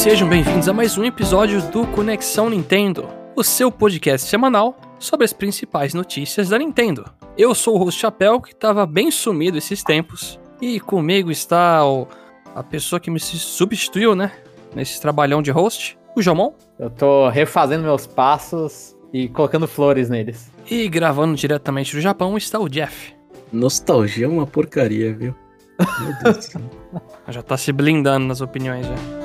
sejam bem-vindos a mais um episódio do Conexão Nintendo, o seu podcast semanal sobre as principais notícias da Nintendo. Eu sou o host Chapéu, que estava bem sumido esses tempos, e comigo está o, a pessoa que me substituiu, né, nesse trabalhão de host, o Jomon. Eu tô refazendo meus passos e colocando flores neles. E gravando diretamente do Japão está o Jeff. Nostalgia é uma porcaria, viu? Meu Deus do céu. Já tá se blindando nas opiniões já.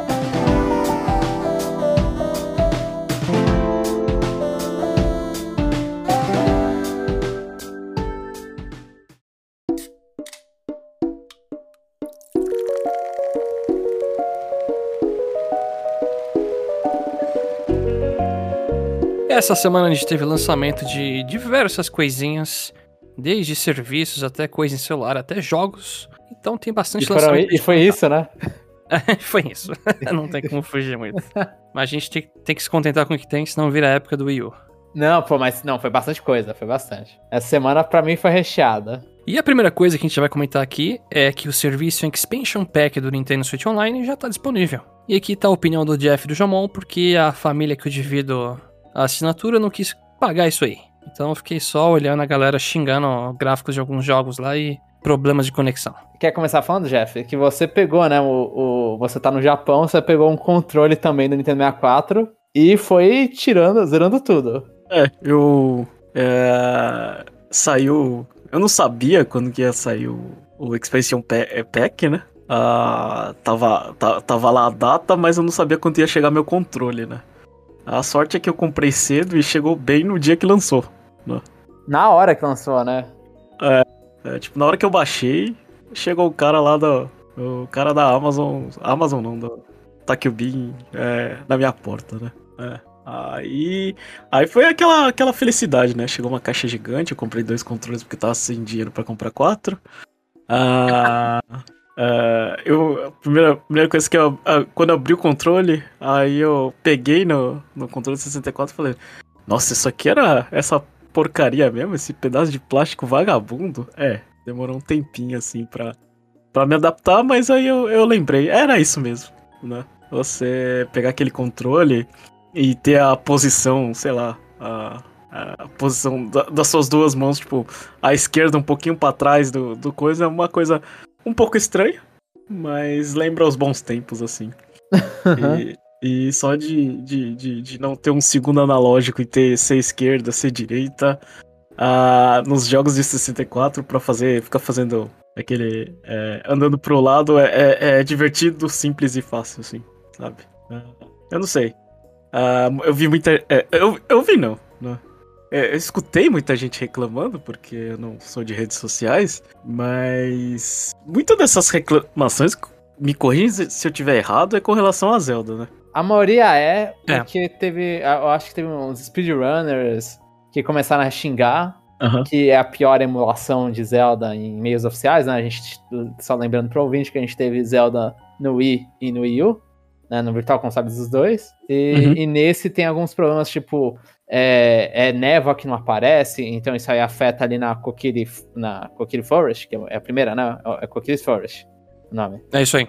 Essa semana a gente teve lançamento de diversas coisinhas, desde serviços até coisa em celular, até jogos. Então tem bastante E, foram- lançamento. e foi isso, né? Foi isso. Não tem como fugir muito. Mas a gente tem, tem que se contentar com o que tem, senão vira a época do Wii U. Não, pô, mas não, foi bastante coisa, foi bastante. Essa semana pra mim foi recheada. E a primeira coisa que a gente vai comentar aqui é que o serviço Expansion Pack do Nintendo Switch Online já está disponível. E aqui tá a opinião do Jeff e do Jamon, porque a família que eu divido a assinatura não quis pagar isso aí. Então eu fiquei só olhando a galera xingando gráficos de alguns jogos lá e problemas de conexão. Quer começar falando, Jeff? Que você pegou, né? O, o- você tá no Japão, você pegou um controle também do Nintendo 64 e foi tirando, zerando tudo. É, eu. É, saiu. Eu não sabia quando que ia sair o, o Expansion Pa- é, Pack, né? Ah, tava, ta- tava lá a data, mas eu não sabia quando ia chegar meu controle, né? A sorte é que eu comprei cedo e chegou bem no dia que lançou. Na hora que lançou, né? É, tipo, na hora que eu baixei, chegou o cara lá do. O cara da Amazon. Amazon não, do Takubin é, na minha porta, né? É. Aí. Aí foi aquela, aquela felicidade, né? Chegou uma caixa gigante, eu comprei dois controles porque tava sem dinheiro pra comprar quatro. Ah. É, eu, a primeira, primeira coisa que eu. Quando eu abri o controle, aí eu peguei no, no controle 64 e falei: Nossa, isso aqui era essa porcaria mesmo? Esse pedaço de plástico vagabundo? É, demorou um tempinho assim pra, pra me adaptar, mas aí eu, eu lembrei, era isso mesmo, né? Você pegar aquele controle e ter a posição, sei lá, a, a posição da- das suas duas mãos, tipo, a esquerda um pouquinho pra trás do, do coisa, é uma coisa um pouco estranha, mas lembra os bons tempos, assim. E, e só de, de, de, de não ter um segundo analógico e ter ser esquerda, ser direita. ah, nos jogos de 64 pra fazer. Ficar fazendo aquele. é, andando pro lado é, é, é divertido, simples e fácil, assim, sabe? Ah, eu não sei. Ah, eu vi muita. é, eu, eu vi não? É, eu escutei muita gente reclamando, porque eu não sou de redes sociais, mas muitas dessas reclamações, me corrija se eu tiver errado, é com relação a Zelda, né? A maioria é, É. porque teve. Eu acho que teve uns speedrunners que começaram a xingar. Aham. que é a pior emulação de Zelda em meios oficiais, né? A gente, só lembrando pro ouvinte que a gente teve Zelda no Wii e no Wii U, né? No Virtual Console dos dois. E, Uhum. e nesse tem alguns problemas, tipo, é, é névoa que não aparece, então isso aí afeta ali na Kokiri, na Kokiri Forest, que é a primeira, né? É Kokiri Forest o nome. É isso aí.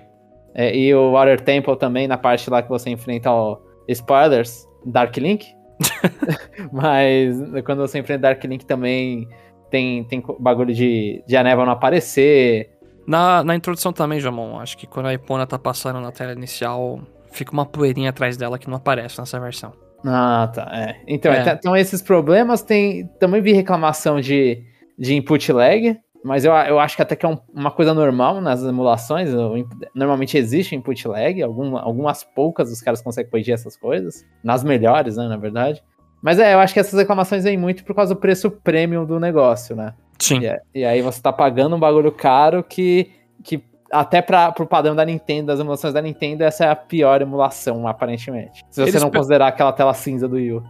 É, e o Water Temple também, na parte lá que você enfrenta o Spoilers, Dark Link. Mas quando você enfrenta Dark Link também tem, tem bagulho de, de a névoa não aparecer. Na, na introdução também, Jamon, acho que quando a Epona tá passando na tela inicial, fica uma poeirinha atrás dela que não aparece nessa versão. Ah, tá. É. Então, É. então, então esses problemas tem. Também vi reclamação de, de input lag. Mas eu, eu acho que até que é um- uma coisa normal nas emulações. Normalmente existe input lag. Algum, algumas poucas os caras conseguem corrigir essas coisas. Nas melhores, né, na verdade. Mas é, eu acho que essas reclamações vêm muito por causa do preço premium do negócio, né? Sim. E, é- e aí você tá pagando um bagulho caro que, que até pra, pro padrão da Nintendo, das emulações da Nintendo, essa é a pior emulação, aparentemente. Se você Eles não pe- considerar aquela tela cinza do Wii U.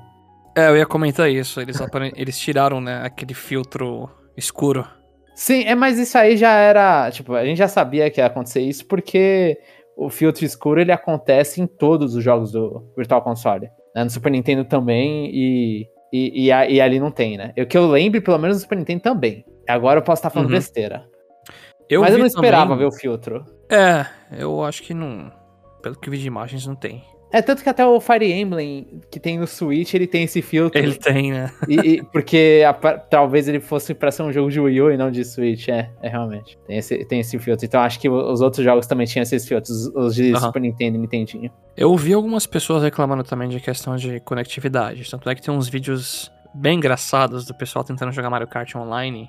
É, eu ia comentar isso. Eles, apare- eles tiraram, né, aquele filtro escuro. Sim, é, mas isso aí já era. Tipo, a gente já sabia que ia acontecer isso porque o filtro escuro ele acontece em todos os jogos do Virtual Console. né? No Super Nintendo também e, e, e, e ali não tem, né? O que eu lembro, pelo menos no Super Nintendo também. Agora eu posso estar falando Uhum. besteira. Eu mas eu não esperava também- ver o filtro. É, eu acho que não. pelo que vi de imagens, não tem. É, tanto que até o Fire Emblem que tem no Switch, ele tem esse filtro. Ele tem, né? E, e- porque a- talvez ele fosse pra ser um jogo de Wii U e não de Switch. É, é realmente. Tem esse, tem esse filtro. Então acho que os outros jogos também tinham esses filtros, os de Aham. Super Nintendo e Nintendinho. Eu ouvi algumas pessoas reclamando também de questão de conectividade. Tanto é que tem uns vídeos bem engraçados do pessoal tentando jogar Mario Kart online,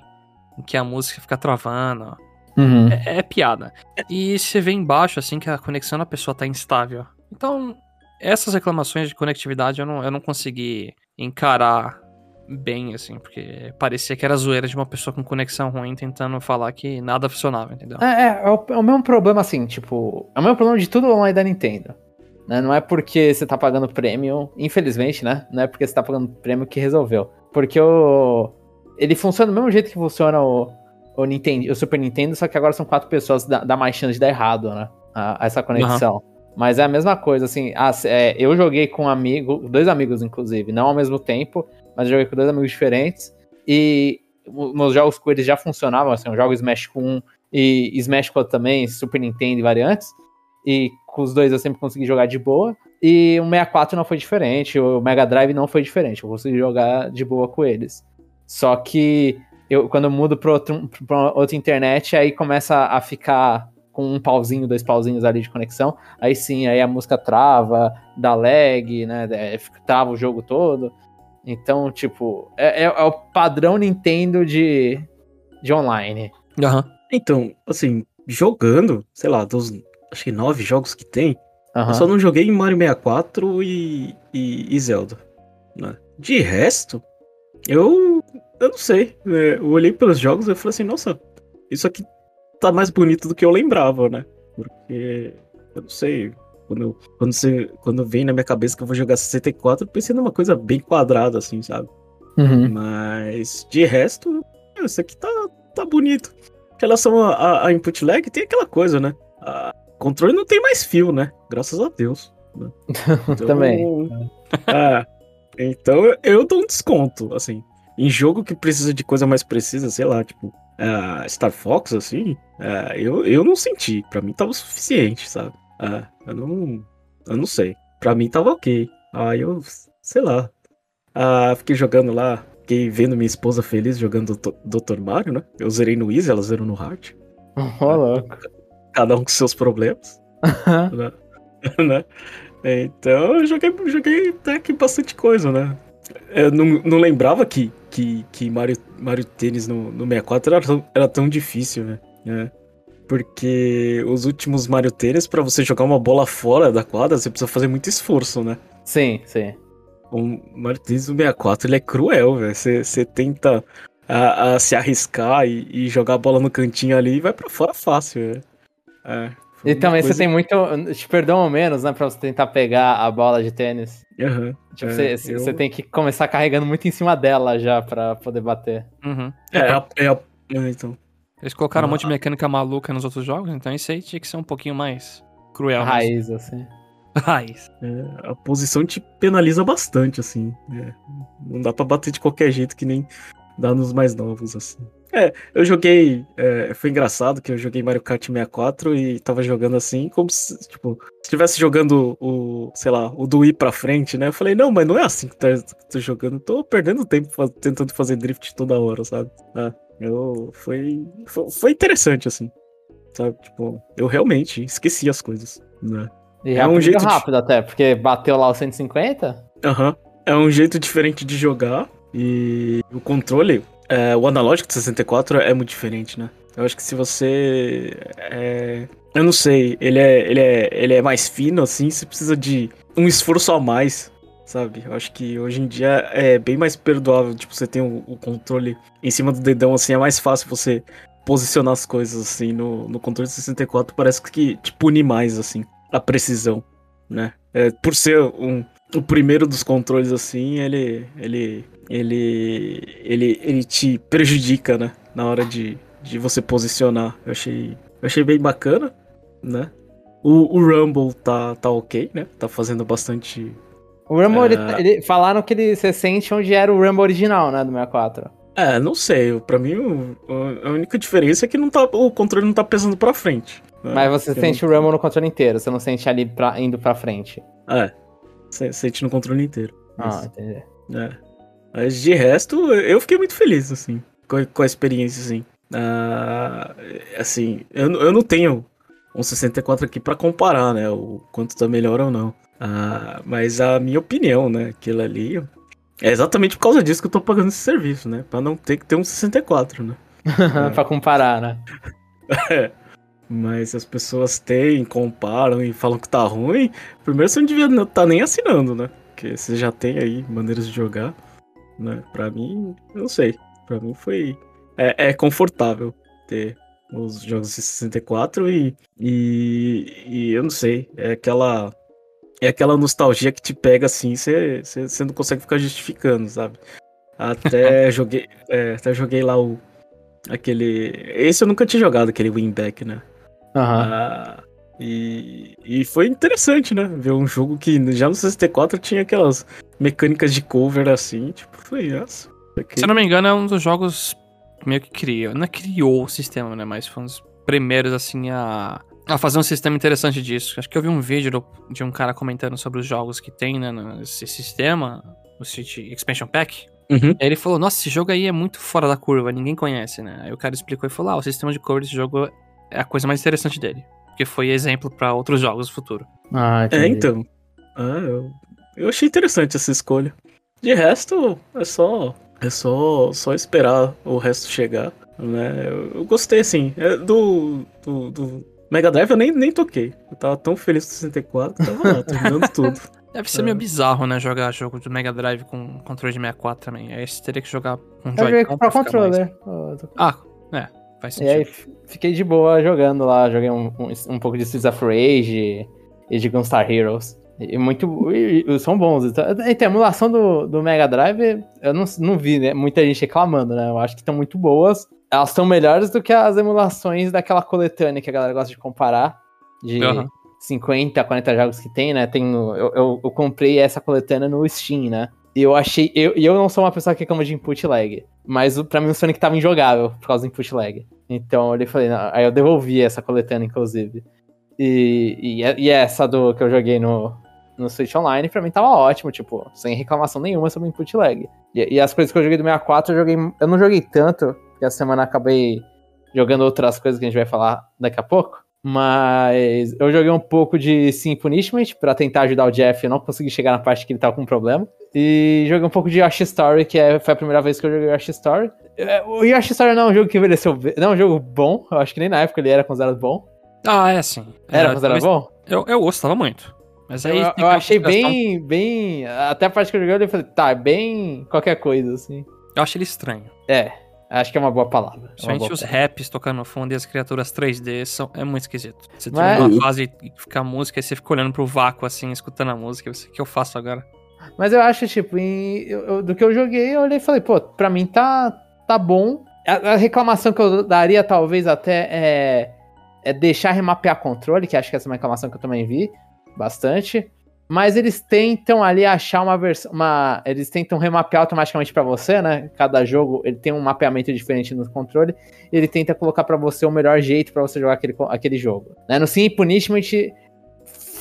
em que a música fica travando. Uhum. É, é piada. E você vê embaixo, assim, que a conexão da pessoa tá instável. Então, essas reclamações de conectividade eu não, eu não consegui encarar bem, assim, porque parecia que era zoeira de uma pessoa com conexão ruim tentando falar que nada funcionava, entendeu? É, é, é o, é o mesmo problema, assim, tipo. É o mesmo problema de tudo online da Nintendo. Né? Não é porque você tá pagando prêmio, infelizmente, né? Não é porque você tá pagando prêmio que resolveu. Porque o. Ele funciona do mesmo jeito que funciona o, o, Nintendo, o Super Nintendo, só que agora são quatro pessoas, dá, dá mais chance de dar errado, né? A- essa conexão. Mas é a mesma coisa, assim. c- é, eu joguei com um amigo, dois amigos, inclusive, não ao mesmo tempo, mas eu joguei com dois amigos diferentes. E meus jogos com eles já funcionavam, assim, eu jogo Smash com um e Smash com outro também, Super Nintendo e variantes. E com os dois eu sempre consegui jogar de boa. E o 64 não foi diferente, o Mega Drive não foi diferente, eu consegui jogar de boa com eles. Só que eu, quando eu mudo para outro, pra outra internet, aí começa a ficar com um pauzinho, dois pauzinhos ali de conexão. Aí sim, aí a música trava, dá lag, né? é, fica- Trava o jogo todo. Então, tipo, é, é- é o padrão Nintendo de, de online. Aham. Então, assim, jogando, sei lá, dos acho que nove jogos que tem, Aham. eu só não joguei em Mario 64 e, e, e Zelda. né? De resto, eu, eu não sei. é, eu olhei pelos jogos e falei assim, nossa, isso aqui tá mais bonito do que eu lembrava, né? Porque, eu não sei, quando, quando, você, quando vem na minha cabeça que eu vou jogar 64, eu pensei numa coisa bem quadrada, assim, sabe? Uhum. Mas de resto, isso aqui tá, tá bonito. Em relação a, a- a input lag, tem aquela coisa, né? A controle não tem mais fio, né? Graças a Deus. né? Então, Também. É, então eu dou um desconto, assim. Em jogo que precisa de coisa mais precisa, sei lá, tipo, é, Star Fox, assim, é, eu, eu não senti. Pra mim tava o suficiente, sabe? É, eu não. Eu não sei. Pra mim tava ok. Aí eu, sei lá. Ah, fiquei jogando lá, fiquei vendo minha esposa feliz jogando Dr. Mario, né? Eu zerei no Easy, ela zerou no Hard. Ô, louco. Cada um com seus problemas, né? né? Então eu joguei, joguei até que bastante coisa, né? Eu não, não lembrava que, que, que Mario, Mario Tênis no, no 64 era tão, era tão difícil, né? É. Porque os últimos Mario Tênis, pra você jogar uma bola fora da quadra, você precisa fazer muito esforço, né? Sim, sim. O Mario Tênis no 64 ele é cruel, velho. Você você tenta a, a se arriscar e, e jogar a bola no cantinho ali e vai pra fora fácil, velho. É. foi E também coisa- você tem muito. Te perdoam menos, né? Pra você tentar pegar a bola de tênis. Aham. Tipo, É, você, eu- você tem que começar carregando muito em cima dela já pra poder bater. Uhum. É, é, a- é, a- é, então. Eles colocaram um Ah. monte de mecânica maluca nos outros jogos, então isso aí tinha que ser um pouquinho mais cruel. mas- Raiz, assim. Raiz. É, a posição te penaliza bastante, assim. É, não dá pra bater de qualquer jeito que nem dá nos mais novos, assim. É, eu joguei. é, foi engraçado que eu joguei Mario Kart 64 e tava jogando assim, como se, tipo, se estivesse jogando o, sei lá, o do Wii pra frente, né? Eu falei, não, mas não é assim que tá, tô jogando. Tô perdendo tempo faz- tentando fazer drift toda hora, sabe? É, eu, foi, foi, foi interessante, assim. Sabe? Tipo, eu realmente esqueci as coisas, né? E É um rápido, jeito de- rápido até, porque bateu lá o 150. Aham. É um jeito diferente de jogar. E o controle, é, o analógico de 64 é muito diferente, né? Eu acho que se você. é, eu não sei, ele é, ele, é, ele é mais fino, assim, você precisa de um esforço a mais, sabe? Eu acho que hoje em dia é bem mais perdoável. Tipo, você tem o, o controle em cima do dedão, assim, é mais fácil você posicionar as coisas, assim, no, no controle de 64. Parece que te pune mais, assim, a precisão, né? É, por ser um, o primeiro dos controles assim, ele ele ele ele ele te prejudica, né, na hora de, de você posicionar. Eu achei eu achei bem bacana, né? O, o Rumble tá tá OK, né? Tá fazendo bastante O Rumble, ele- É. ele- falaram que ele, você sente onde era o Rumble original, né, do 64. É, não sei. Pra mim, o- a única diferença é que não tá, o controle não tá pesando pra frente. né? Mas você Porque sente não- o Rumble no controle inteiro, você não sente ali pra, indo pra frente. É. se- Sente no controle inteiro. Ah, Isso. entendi. É. Mas de resto, eu fiquei muito feliz, assim, com a, com a experiência, assim. Ah, assim, eu, eu não tenho um 64 aqui pra comparar, né, o quanto tá melhor ou não. Ah, mas a minha opinião, né, aquilo ali, é exatamente por causa disso que eu tô pagando esse serviço, né, pra não ter que ter um 64, né. pra comparar, né? Mas as pessoas têm, comparam e falam que tá ruim, primeiro você não devia estar tá nem assinando, né, porque você já tem aí maneiras de jogar, né, pra mim, eu não sei, pra mim foi... É, é confortável ter os jogos de 64 e, e, e eu não sei, é aquela... É aquela nostalgia que te pega assim, você, não consegue ficar justificando, sabe? Até joguei, é, até joguei lá o aquele, esse eu nunca tinha jogado aquele Winback, né? Aham. Ah, e, e foi interessante, né? Ver um jogo que já no 64 tinha aquelas mecânicas de cover assim, tipo, foi aqui- Se eu não me engano, é um dos jogos meio que criou. Não é criou o sistema, né? Mas foi um dos primeiros, assim, a, a fazer um sistema interessante disso. Acho que eu vi um vídeo do- de um cara comentando sobre os jogos que tem, né? Nesse sistema, o City Expansion Pack. Uhum. Aí ele falou, nossa, esse jogo aí é muito fora da curva, ninguém conhece, né? Aí o cara explicou e falou, ah, o sistema de cover desse jogo é a coisa mais interessante dele. Porque foi exemplo pra outros jogos do futuro. Ah, É, então. Ah, eu, eu achei interessante essa escolha. De resto, é só é só só esperar o resto chegar, né? Eu, eu gostei assim, é, do, do do Mega Drive eu nem, nem toquei. Eu tava tão feliz com o 64, tava lá, terminando tudo. Deve ser É. meio bizarro, né? Jogar jogo do Mega Drive com controle de 64 também. Aí você teria que jogar com Eu joguei Joy-Con pra pra mais- controller. Tô- Ah, Faz E aí sentido. fiquei de boa jogando lá, joguei um, um, um pouco de Streets of Rage e de Gunstar Heroes. E muito. e- e são bons. Então, a emulação do, do Mega Drive, eu não, não vi né, muita gente reclamando, né? Eu acho que estão muito boas. Elas estão melhores do que as emulações daquela coletânea que a galera gosta de comparar. De Aham. 50, 40 jogos que tem, né? Tem no- eu, eu, eu comprei essa coletânea no Steam, né? E eu achei. Eu, e eu não sou uma pessoa que reclama de input lag. Mas o- pra mim o Sonic tava injogável por causa do input lag. Então eu falei, não, aí eu devolvi essa coletânea, inclusive. E, e, e essa do que eu joguei no, no Switch Online, pra mim tava ótimo, tipo, sem reclamação nenhuma sobre input lag. E, e as coisas que eu joguei do 64, eu joguei. Eu não joguei tanto, porque a semana acabei jogando outras coisas que a gente vai falar daqui a pouco. Mas eu joguei um pouco de Sim Punishment pra tentar ajudar o Jeff. Eu não consegui chegar na parte que ele tava com problema. E joguei um pouco de Yoshi Story, que é, foi a primeira vez que eu joguei Yoshi Story. É, O Yoshi Story não é um jogo que envelheceu bem. Não é um jogo bom. Eu acho que nem na época ele era considerado bom. Ah, é sim. Era É, considerado bom? Eu, eu gostava muito. Mas aí Eu, eu achei bem, bem. Até a parte que eu joguei, eu falei, tá, bem qualquer coisa, assim. Eu acho ele estranho. É, acho que é uma boa palavra. É Principalmente boa os palavra. raps tocando no fundo e as criaturas 3D são, é muito esquisito. Você tem Mas- uma fase e fica a música e você fica olhando pro vácuo assim, escutando a música. O que eu faço agora? Mas eu acho, tipo, em- eu- eu- do que eu joguei, eu olhei e falei, pô, pra mim tá, tá bom. A, a reclamação que eu daria, talvez, até é, é deixar remapear controle, que acho que essa é uma reclamação que eu também vi bastante. Mas eles tentam ali achar uma versão. Uma, eles tentam remapear automaticamente pra você, né? Cada jogo ele tem um mapeamento diferente no controle. Ele tenta colocar pra você o melhor jeito pra você jogar aquele, aquele jogo. Né? No Sim Punishment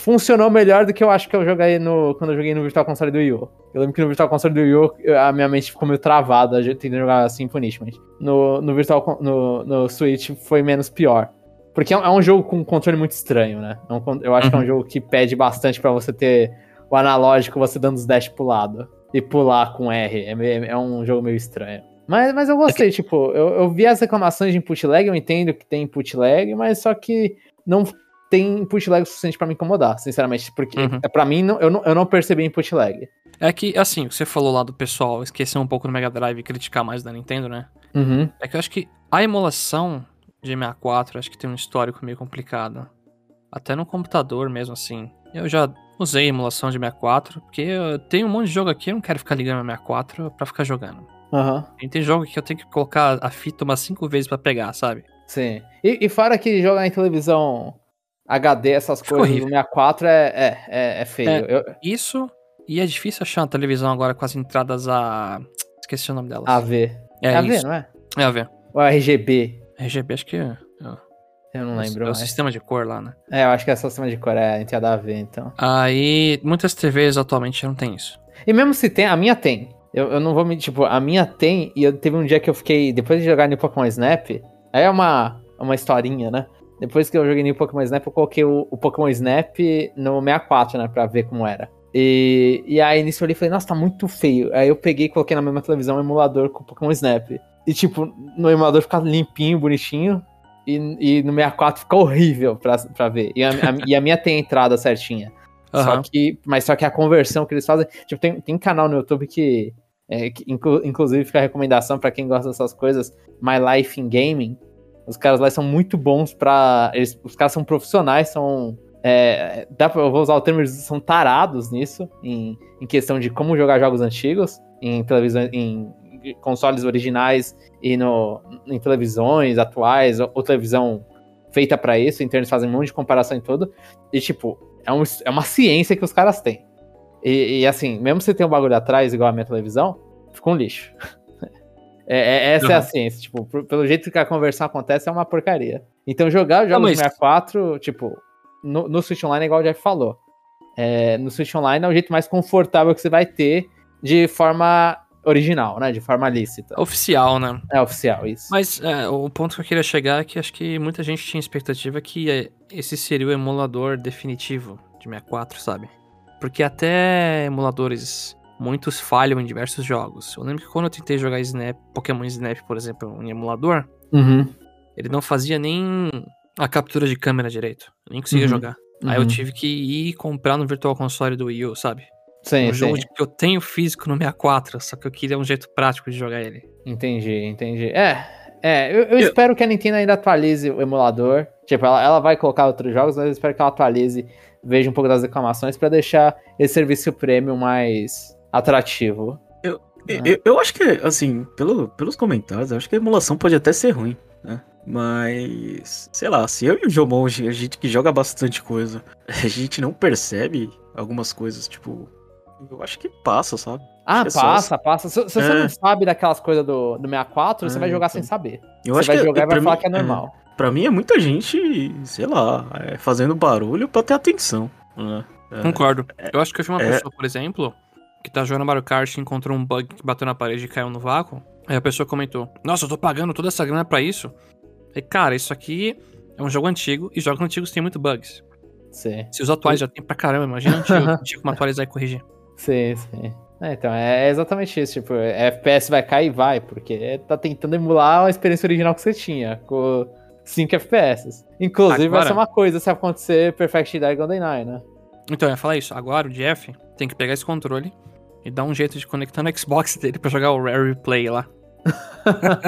funcionou melhor do que eu acho que eu joguei no, quando eu joguei no Virtual Console do Wii U. Eu lembro que no Virtual Console do Wii U, a minha mente ficou meio travada tentando jogar assim Punishment. No, no Virtual no, no Switch foi menos pior. Porque é um, é um jogo com um controle muito estranho, né? É eu acho que é um Uhum. jogo que pede bastante pra você ter o analógico, você dando os dash pro lado. E pular com R. É, meio- é um jogo meio estranho. Mas, mas eu gostei, tipo, eu, eu vi as reclamações de input lag, eu entendo que tem input lag, mas só que não tem input lag o suficiente pra me incomodar, sinceramente. Porque Uhum. pra mim, não- eu, não, eu não percebi input lag. É que, assim, o que você falou lá do pessoal esquecer um pouco do Mega Drive e criticar mais da Nintendo, né? Uhum. É que eu acho que a emulação de 64 acho que tem um histórico meio complicado. Até no computador mesmo, assim. Eu já usei emulação de 64, porque eu tenho um monte de jogo aqui, eu não quero ficar ligando meu 64 pra ficar jogando. Aham. E tem jogo que eu tenho que colocar a fita umas 5 vezes pra pegar, sabe? Sim. E, e fora que jogar em televisão HD, essas Fica coisas horrível. do 64 é, é, é, é feio. É. Eu, Isso, e é difícil achar uma televisão agora com as entradas a. Esqueci o nome delas. AV. É, É a V, isso. não é? É a ver. Ou RGB? RGB acho que é. Eu não é o- lembro é o sistema de cor lá, né? É, eu acho que é só sistema de cor, é a entidade da V, então. Aí, muitas TVs atualmente não tem isso. E mesmo se tem, a minha tem. Eu, eu não vou me. Tipo, a minha tem, e eu teve um dia que eu fiquei. Depois de jogar no Pokémon Snap, aí é uma, uma historinha, né? Depois que eu joguei no Pokémon Snap, eu coloquei o, o Pokémon Snap no 64, né? Pra ver como era. E, e aí nisso eu olhei e falei, nossa, tá muito feio. Aí eu peguei e coloquei na mesma televisão um emulador com o Pokémon Snap. E tipo, no emulador fica limpinho, bonitinho. E, e no 64 fica horrível pra, pra ver. E a, a- e a minha tem a entrada certinha. Só Aham. que, mas só que a conversão que eles fazem. Tipo, tem, tem canal no YouTube que. é, que inclu- inclusive fica a recomendação pra quem gosta dessas coisas. My Life in Gaming. Os caras lá são muito bons pra. Eles, os caras são profissionais, são. é, dá pra, eu vou usar o termo, eles são tarados nisso, em, em questão de como jogar jogos antigos, em televisão, em consoles originais e no, em televisões atuais, ou, ou televisão feita pra isso, então eles fazem um monte de comparação em tudo. E, tipo, é, um- é uma ciência que os caras têm. E, e, assim, mesmo se tem um bagulho atrás, igual a minha televisão, fica um lixo. É, é- essa é a Uhum. ciência. Tipo, pelo jeito que a conversão acontece, é uma porcaria. Então, jogar jogos mas- de 64, tipo, no, no Switch Online, igual o Jeff falou. É, no Switch Online é o jeito mais confortável que você vai ter de forma original, né? De forma lícita. Oficial, né? É oficial, isso. Mas é, o ponto que eu queria chegar é que acho que muita gente tinha expectativa que é, esse seria o emulador definitivo de 64, sabe? Porque até emuladores, muitos falham em diversos jogos. Eu lembro que quando eu tentei jogar Snap, Pokémon Snap, por exemplo, em emulador, Uhum. ele não fazia nem a captura de câmera direito. Eu nem conseguia Uhum. jogar. Aí eu Uhum. tive que ir comprar no Virtual Console do Wii U, sabe? Sim, um jogo sim. de- que eu tenho físico no 64, só que eu queria um jeito prático de jogar ele. Entendi, entendi. É, é eu, eu espero que a Nintendo ainda atualize o emulador. Tipo, ela, ela vai colocar outros jogos, mas eu espero que ela atualize, veja um pouco das reclamações pra deixar esse serviço premium mais atrativo. Eu, eu- eu acho que, assim, pelo, pelos comentários, eu acho que a emulação pode até ser ruim, né? Mas, sei lá, se eu e o Jomon, a gente que joga bastante coisa, a gente não percebe algumas coisas, tipo, eu acho que passa, sabe? Ah, É só passa, passa. Se, se você É. não sabe daquelas coisas do, do 64, você É, vai jogar então. sem saber. Eu você acho vai que jogar e vai pra falar mim- que é normal. Pra mim é muita gente, sei lá, é, fazendo barulho pra ter atenção, né? É, Concordo. Eu acho que eu vi uma é. pessoa, por exemplo, que tá jogando Mario Kart e encontrou um bug que bateu na parede e caiu no vácuo. Aí a pessoa comentou: Nossa, eu tô pagando toda essa grana pra isso. E cara, isso aqui é um jogo antigo e jogos antigos têm muito bugs. Sim, Se os atuais já tem pra caramba, imagina um antigo como atualizar e corrigir. Sim, sim. É, então, é exatamente isso. Tipo, FPS vai cair, vai, porque tá tentando emular a experiência original que você tinha, com 5 FPS. Inclusive, vai Agora- ser uma coisa se acontecer Perfect Dark Golden Eye, né? Então, eu ia falar isso. Agora o Jeff tem que pegar esse controle e dar um jeito de conectar no Xbox dele pra jogar o Rare Replay lá.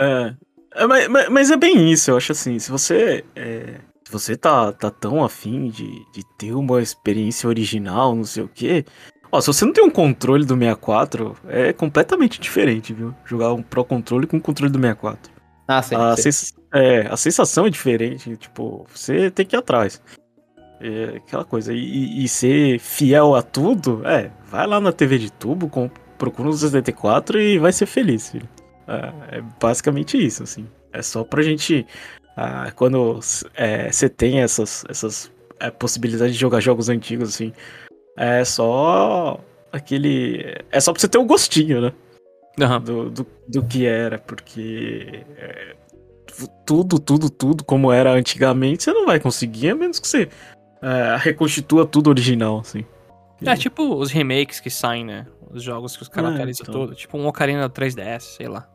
É, é, mas, mas- mas é bem isso, eu acho assim, se você é, você tá, tá tão afim de, de ter uma experiência original, não sei o quê, ó, se você não tem um controle do 64, é completamente diferente, viu? Jogar um Pro Controle com um controle do 64. Ah, sim. a, sens- é, a sensação é diferente, tipo, você tem que ir atrás. É aquela coisa, e, e- e ser fiel a tudo, é, vai lá na TV de tubo, com, procura um 64 e vai ser feliz, filho. É, é basicamente isso, assim. É só pra gente, ah, quando você tem essas, essas é, possibilidades de jogar jogos antigos, assim, é só aquele... É só pra você ter um gostinho, né? Aham. do, do, do que era, porque é, tudo, tudo, tudo como era antigamente, você não vai conseguir, a menos que você é, reconstitua tudo original, assim. É tipo os remakes que saem, né? Os jogos que os caras É, atualizam então. tudo. Tipo um Ocarina 3DS, sei lá.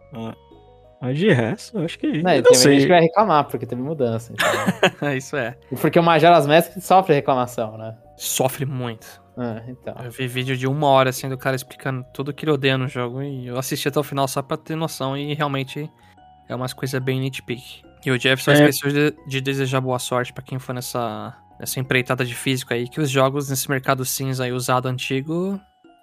Mas de resto, eu acho que. Não, eu tem não sei. gente que vai reclamar, porque teve mudança. então. Isso é. E porque o Majora's Mask sofre reclamação, né? Sofre muito. Ah, então. Eu vi vídeo de uma hora assim do cara explicando tudo que ele odeia no jogo e eu assisti até o final só pra ter noção e realmente é umas coisas bem nitpick. E o Jeff só É. esqueceu de, de desejar boa sorte pra quem for nessa, nessa empreitada de físico aí, que os jogos nesse mercado cinza aí usado antigo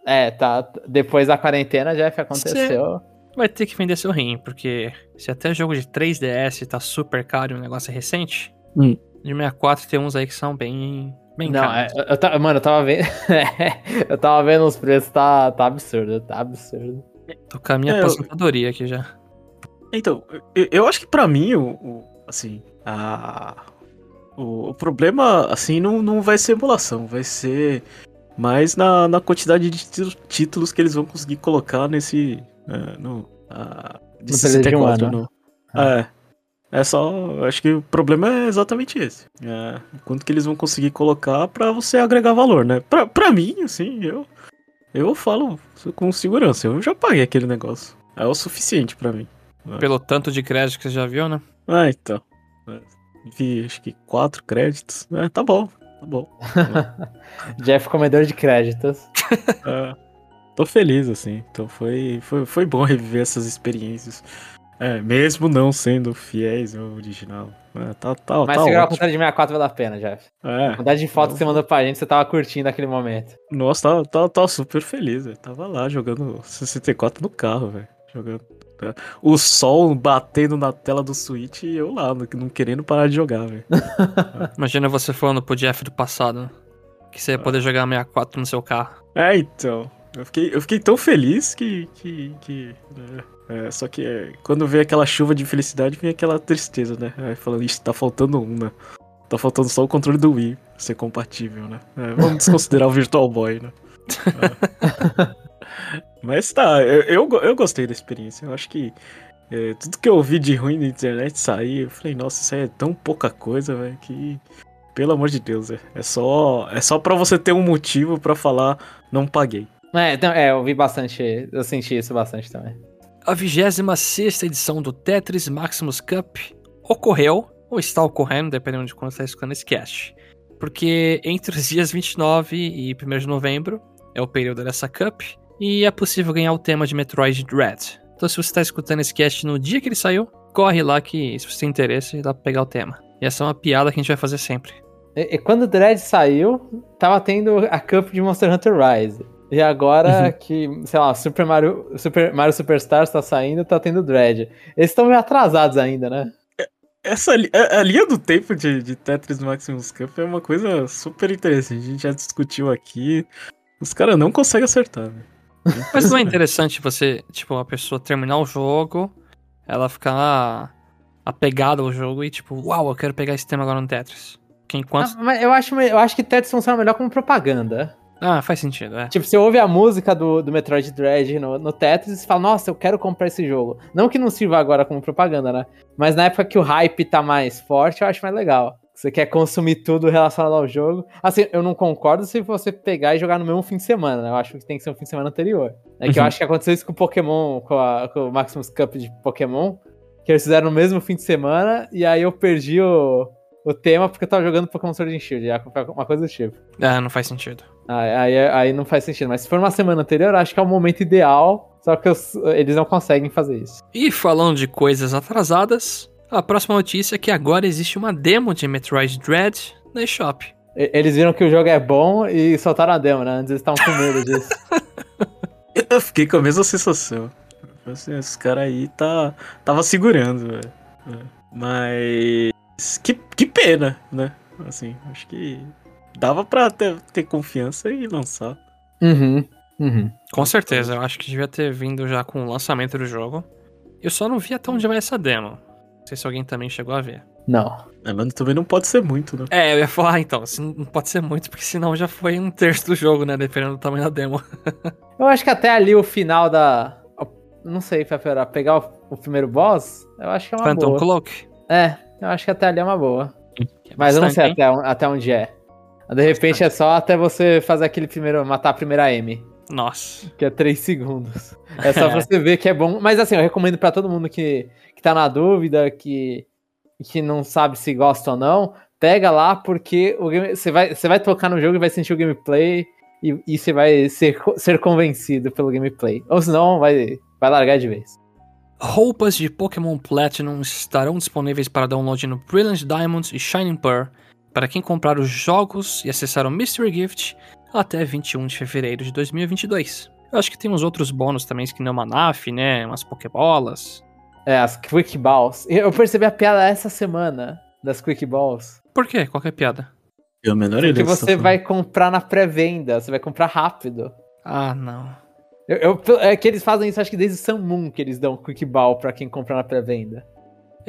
É, tá. Depois da quarentena, Jeff, aconteceu. Vai ter que vender seu rim, porque se até jogo de 3DS tá super caro e o negócio é recente, Hum. de 64 tem uns aí que são bem, bem Não, é, caros. eu, eu ta- mano, eu tava vendo. eu tava vendo os preços, tá, tá absurdo, tá absurdo. Tô com a minha É, eu- aposentadoria aqui já. Então, eu, eu acho que pra mim, o, o- assim, a, o, o problema, assim, não, não vai ser emulação, vai ser mais na, na quantidade de títulos que eles vão conseguir colocar nesse, é, no, a, de No período de um 64, ano. no- É, é só, acho que o problema é exatamente esse, é, quanto que eles vão conseguir colocar pra você agregar valor, né? Pra, pra mim, assim, eu, eu falo com segurança, eu já paguei aquele negócio, é o suficiente pra mim. Pelo tanto de crédito que você já viu, né? Ah, então. É, Vi, acho que quatro créditos. É, tá bom, tá bom. Jeff comedor de créditos. É, tô feliz, assim. Então foi, foi, foi bom reviver essas experiências. É, mesmo não sendo fiéis ao original. É, tá, tá, Mas tá segurar a quantidade de 64 vale a pena, Jeff. É, A quantidade de fotos que você mandou pra gente, você tava curtindo aquele momento. nossa, tava, tava, tava super feliz. velho. Tava lá jogando 64 no carro, velho. Jogando. é. O sol batendo na tela do Switch e eu lá, não não querendo parar de jogar, velho. Imagina você falando pro Jeff do passado, né? Que você ia poder jogar 64 no seu carro. É, então. Eu fiquei, eu fiquei tão feliz que. que, que né, é, só que é, quando vem aquela chuva de felicidade, vem aquela tristeza, né? Aí falando, isso tá faltando um, né? Tá faltando só o controle do Wii ser compatível, né? É, vamos desconsiderar o Virtual Boy, né? É. Mas tá, eu, eu, eu gostei da experiência. Eu acho que é, tudo que eu ouvi de ruim na internet sair, eu falei, nossa, isso aí é tão pouca coisa, velho, que. Pelo amor de Deus, é, é só é só para você ter um motivo pra falar não paguei. É, então, é, eu vi bastante, eu senti isso bastante também. A 26 edição do Tetris Maximus Cup ocorreu, ou está ocorrendo, dependendo de quando você está escutando esse cast. Porque entre os dias 29 e 1 de novembro é o período dessa Cup, e é possível ganhar o tema de Metroid Dread. Então se você está escutando esse cast no dia que ele saiu, corre lá que se você tem interesse, dá pra pegar o tema. E essa é uma piada que a gente vai fazer sempre. E, e quando o Dread saiu, tava tendo a Cup de Monster Hunter Rise. E agora Uhum. que, sei lá, Super Mario, Super Mario Superstars tá saindo, tá tendo Dread. Eles estão meio atrasados ainda, né? Essa li- a, a linha do tempo de, de Tetris Maximus Cup é uma coisa super interessante. A gente já discutiu aqui. Os caras não conseguem acertar, velho. Mas não é interessante você, tipo, a pessoa terminar o jogo, ela ficar apegada ao jogo e, tipo, uau, eu quero pegar esse tema agora no Tetris. Que enquanto. Ah, mas eu acho, eu acho que Tetris funciona melhor como propaganda. Ah, faz sentido, é. Tipo, você ouve a música do, do Metroid Dread no, no Tetris e você fala, nossa, eu quero comprar esse jogo. Não que não sirva agora como propaganda, né? Mas na época que o hype tá mais forte, eu acho mais legal. Você quer consumir tudo relacionado ao jogo. Assim, eu não concordo se você pegar e jogar no mesmo fim de semana, né? Eu acho que tem que ser um fim de semana anterior. É que eu Uhum. acho que aconteceu isso com o Pokémon, com, a- com o Maximus Cup de Pokémon, que eles fizeram no mesmo fim de semana, e aí eu perdi o, o tema porque eu tava jogando Pokémon Sword and Shield, uma coisa do tipo. É, não faz sentido. Aí, aí, aí não faz sentido. Mas se for uma semana anterior, acho que é o momento ideal. Só que os- eles não conseguem fazer isso. E falando de coisas atrasadas, a próxima notícia é que agora existe uma demo de Metroid Dread na eShop. Eles viram que o jogo é bom e soltaram a demo, né? Antes eles estavam com medo disso. Eu fiquei com a mesma sensação. Assim, esse cara aí tá, tava segurando, velho. É. Mas. Que, que pena, né? Assim, acho que dava pra ter, ter confiança e lançar. uhum. Uhum. Com certeza, eu acho que devia ter vindo já com o lançamento do jogo. Eu só não vi até onde vai essa demo. Não sei se alguém também chegou a ver. Não. É, mas também não pode ser muito, né? É, eu ia falar então, não pode ser muito, porque senão já foi um terço do jogo, né? Dependendo do tamanho da demo. Eu acho que até ali o final da. Não sei, Fefera, pegar o, o primeiro boss, eu acho que é uma Phantom boa. Cloak. É, eu acho que até ali é uma boa. é Mas eu não sei até, até onde é. De repente é só até você fazer aquele primeiro. matar a primeira M. Nossa. Que é 3 segundos. É só pra você ver que é bom. Mas assim, eu recomendo pra todo mundo que, que tá na dúvida, que, que não sabe se gosta ou não. Pega lá, porque o game- você, vai, você vai tocar no jogo e vai sentir o gameplay. E, e você vai ser, ser convencido pelo gameplay. Ou senão, vai, vai largar de vez. Roupas de Pokémon Platinum estarão disponíveis para download no Brilliant Diamonds e Shining Pearl para quem comprar os jogos e acessar o Mystery Gift até 21 de fevereiro de 2022. Eu acho que tem uns outros bônus também, que nem uma NAF, né? Umas Pokébolas. É, as Quick Balls. Eu percebi a piada essa semana das Quick Balls. Por quê? Qual que é a piada? Eu menor Que ideia do que você tá vai comprar na pré-venda, você vai comprar rápido. Ah, não. Eu, eu- é que eles fazem isso, acho que desde o Samun que eles dão Quick Ball pra quem compra na pré-venda.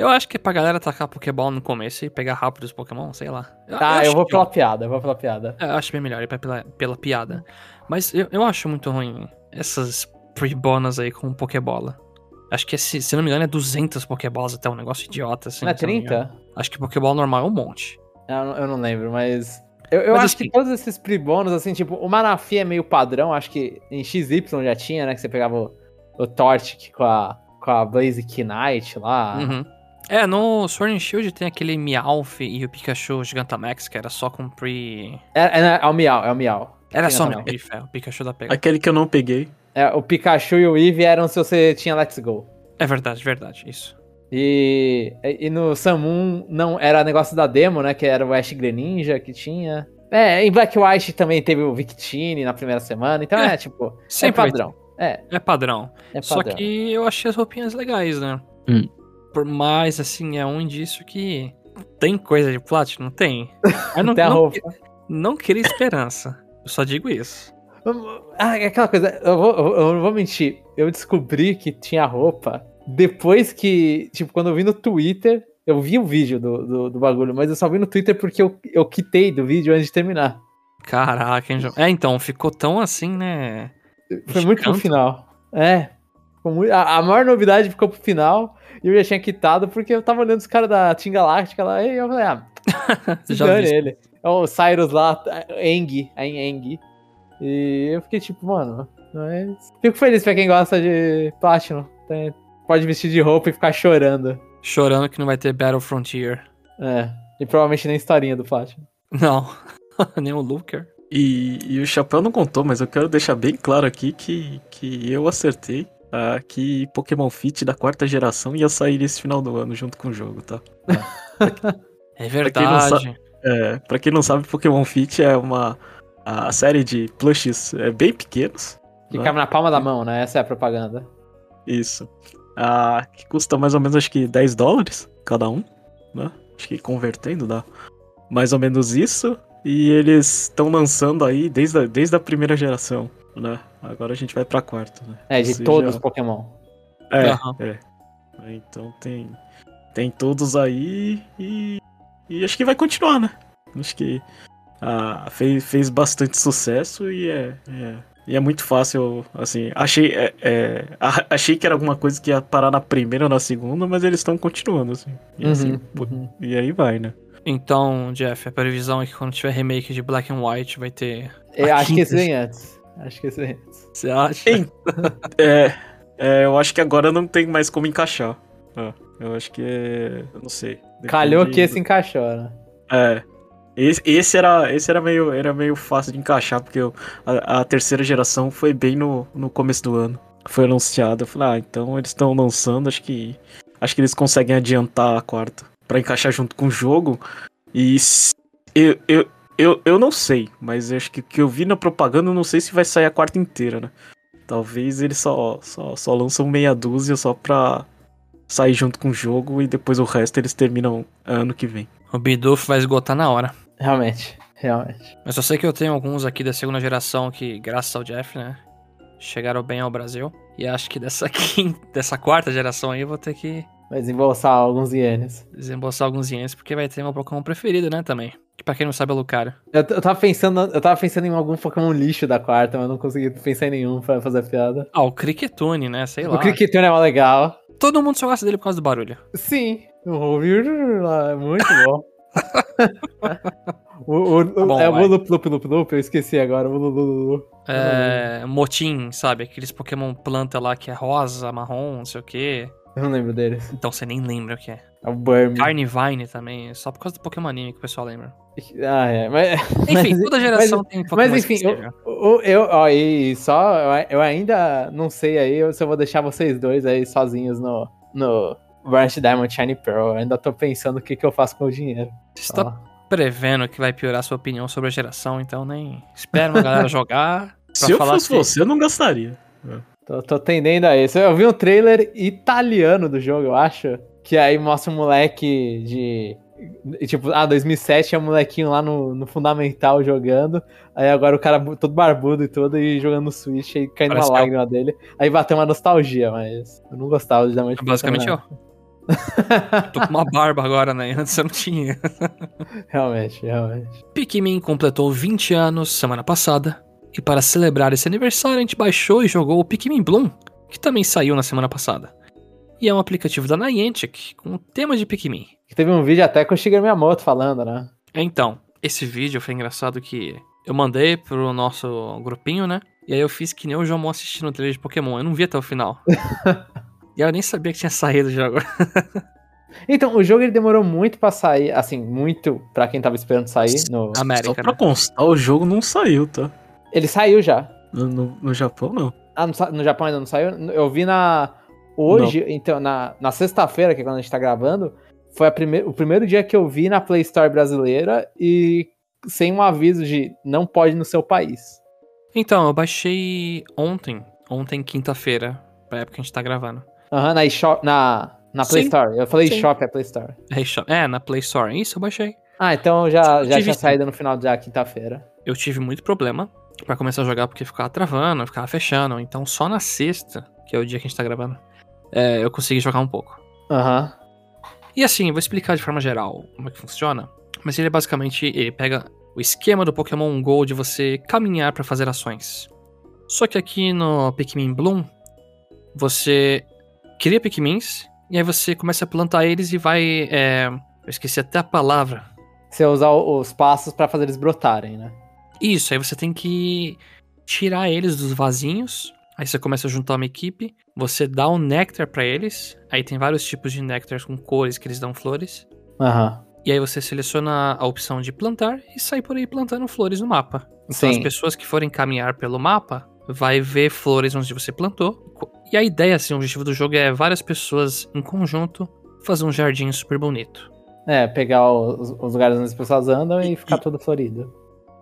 Eu acho que é pra galera tacar Pokéball no começo e pegar rápido os Pokémon, sei lá. Tá, eu, acho vou pela piada, eu vou pela piada. É, Eu acho bem melhor ir pela, pela piada. Mas eu, eu acho muito ruim essas pre-bonas aí com Pokébola. Acho que, se, se não me engano, é 200 Pokéballs até um negócio idiota, assim. Não é se não me engano. 30? Acho que Pokéball normal é um monte. Eu, não- eu lembro, mas. Eu, eu Mas acho assim- que todos esses pre-bônus, assim, tipo, o Manafi é meio padrão, acho que em XY já tinha, né? Que você pegava o, o Torchic com a, com a Blaze Knight lá. Uhum. É, no Sword and Shield tem aquele Meowth e o Pikachu Gigantamax, que era só com pre... É, é, é o Miau, é o Miau. Era só não. Meowth, é, o Pikachu da pega. Aquele que eu não peguei. É, o Pikachu e o Eevee eram se você tinha Let's Go. É verdade, verdade, isso. E, e no Samun não era negócio da demo, né? Que era o Ash Greninja que tinha. É, em Black White também teve o Victini na primeira semana. Então é, É, tipo, Sempre é padrão. É, É padrão. é Só padrão. que eu achei as roupinhas legais, né? Hum. Por mais, assim, é um indício que tem coisa de Platinum? Tem. Mas não, Tem a não, roupa. não queria esperança. Eu só digo isso. Ah, é aquela coisa, eu, vou, eu- não vou mentir. Eu descobri que tinha roupa depois que, tipo, quando eu vi no Twitter, eu vi o vídeo do, do, do bagulho, mas eu só vi no Twitter porque eu, eu quitei do vídeo antes de terminar. Caraca, hein, João? É, então, ficou tão assim, né? Foi muito Escanto. final. É. Ficou muito- a, a maior novidade ficou pro final e eu já tinha quitado porque eu tava olhando os caras da Team Galáctica lá e eu falei, ah, Já ele. É O Cyrus lá, Eng, Eng. E eu fiquei tipo, mano, mas... Fico feliz pra quem gosta de Platinum. Tem- Pode vestir de roupa e ficar chorando. Chorando que não vai ter Battle Frontier. É. E provavelmente nem historinha do Platinum. Não. Nem o Looker. E, e o Chapéu não contou, mas eu quero deixar bem claro aqui que, que eu acertei ah, que Pokémon Fit da quarta geração ia sair nesse final do ano junto com o jogo, tá? É quem não verdade. É, pra quem não sabe, Pokémon Fit é uma a série de plushes é, bem pequenos. Que né? cabe na palma da mão, né? Essa é a propaganda. Isso. Ah, que custa mais ou menos acho que 10 dólares cada um, né? Acho que convertendo dá mais ou menos isso. E eles estão lançando aí desde a, desde a primeira geração, né? Agora a gente vai pra quarta, né? É, de todos os Pokémon. É, Aham. é. Então tem tem todos aí e, e acho que vai continuar, né? Acho que ah, fez, fez bastante sucesso e é, é- e é muito fácil, assim, achei, é- é, a- achei que era alguma coisa que ia parar na primeira ou na segunda, mas eles estão continuando, assim. E, assim, Uhum, pô, uhum. e aí vai, né? Então, Jeff, a previsão é que quando tiver remake de Black and White vai ter. Eu acho que quinta. esse vem antes. Acho que esse vem antes. Você acha? É, é, eu acho que agora não tem mais como encaixar. É, eu acho que é, eu não sei. Depende- Calhou que esse encaixou, né? É. Esse, esse era, esse era, meio, era meio fácil de encaixar, porque eu- a, a terceira geração foi bem no, no começo do ano. Foi anunciada. Eu falei, ah, então eles estão lançando, acho que. Acho que eles conseguem adiantar a quarta. Pra encaixar junto com o jogo. E se- eu, eu, eu, eu não sei, mas eu acho que o que eu vi na propaganda, eu não sei se vai sair a quarta inteira, né? Talvez eles só, só, só lançam meia dúzia só pra sair junto com o jogo e depois o resto eles terminam ano que vem. O Bidoof vai esgotar na hora. Realmente, realmente. Mas eu sei que eu tenho alguns aqui da segunda geração que, graças ao Jeff, né? Chegaram bem ao Brasil. E acho que dessa quinta, dessa quarta geração aí eu vou ter que Vai desembolsar alguns ienes. desembolsar alguns ienes, porque vai ter meu Pokémon preferido, né, também. Que pra quem não sabe é o Lucario. Eu, eu tava pensando, eu tava pensando em algum Pokémon lixo da quarta, mas não consegui pensar em nenhum pra fazer a piada. Ah, o Cricketune, né? Sei lá. O Cricketune é mó legal. Todo mundo só gosta dele por causa do barulho. Sim. O Vir- lá, é muito bom. o, o, o- bom, é o vai. Lup Lup Lup Lup, eu esqueci agora. O. É. Motim, sabe? Aqueles Pokémon planta lá que é rosa, marrom, não sei o quê. Eu não lembro deles. Então você nem lembra o que é. É o Burm. Carnivine também, só por causa do Pokémon anime que o pessoal lembra. Ah, é. Mas, Enfim, mas- toda geração tem Pokémon Mas enfim, eu, eu, eu, ó, e só, eu, eu ainda não sei aí se eu vou deixar vocês dois aí sozinhos no, no Branch Diamond Shiny Pearl. Eu ainda tô pensando o que, que eu faço com o dinheiro. Você tá prevendo que vai piorar sua opinião sobre a geração, então nem espera uma galera jogar. Se eu fosse que- você, eu não gastaria. Tô, tô tendendo a isso. Eu vi um trailer italiano do jogo, eu acho. Que aí mostra um moleque de. Tipo, ah, 2007 é um molequinho lá no, no Fundamental jogando. Aí agora o cara todo barbudo e todo e jogando no Switch e caindo Parece uma é lágrima dele. Aí bateu uma nostalgia, mas eu não gostava de Diamante Basicamente, ó. Tô com uma barba agora, né? Antes eu não tinha. Realmente, realmente. Pikmin completou 20 anos semana passada. E para celebrar esse aniversário, a gente baixou e jogou o Pikmin Bloom, que também saiu na semana passada. E é um aplicativo da Niantic com tema de Pikmin. Que teve um vídeo até com o Shigeru Miyamoto falando, né? Então, esse vídeo foi engraçado que eu mandei pro nosso grupinho, né? E aí eu fiz que nem o Jomon assistindo o trailer de Pokémon. Eu não vi até o final. e eu nem sabia que tinha saído o jogo. Então, o jogo ele demorou muito pra sair, assim, muito pra quem tava esperando sair. No... Só América, pra né? constar, o jogo não saiu, tá? Ele saiu já. No, no- no Japão, não. Ah, no, no Japão ainda não saiu? Eu vi na. Hoje, então, na, na sexta-feira, que é quando a gente tá gravando, foi a prime o primeiro dia que eu vi na Play Store brasileira e sem um aviso de não pode no seu país. Então, eu baixei ontem. Ontem, quinta-feira. Pra época que a gente tá gravando. Aham, na, eShop- na, na Play Sim. Store. Eu falei Sim. Shop, é Play Store. Só- É, na Play Store. Isso, eu baixei. Ah, então já, Eu já tive tinha saído no final da quinta-feira. Eu tive muito problema pra começar a jogar porque ficava travando, ficava fechando. Então, só na sexta, que é o dia que a gente tá gravando, é, eu consegui jogar um pouco. Aham. E assim, eu vou explicar de forma geral como é que funciona. Mas ele é basicamente, ele pega o esquema do Pokémon GO de você caminhar pra fazer ações. Só que aqui no Pikmin Bloom, você cria Pikmins, e aí você começa a plantar eles e vai... é, eu esqueci até a palavra. Você usar os passos pra fazer eles brotarem, né? Isso, aí você tem que tirar eles dos vasinhos. Aí você começa a juntar uma equipe. Você dá um néctar pra eles. Aí tem vários tipos de néctares com cores que eles dão flores. Aham. E aí você seleciona a opção de plantar e sai por aí plantando flores no mapa. Então as Sim. pessoas que forem caminhar pelo mapa vai ver flores onde você plantou. E a ideia, assim, o objetivo do jogo é várias pessoas em conjunto fazer um jardim super bonito. É, pegar os, os lugares onde as pessoas andam e, E- ficar e- tudo florido.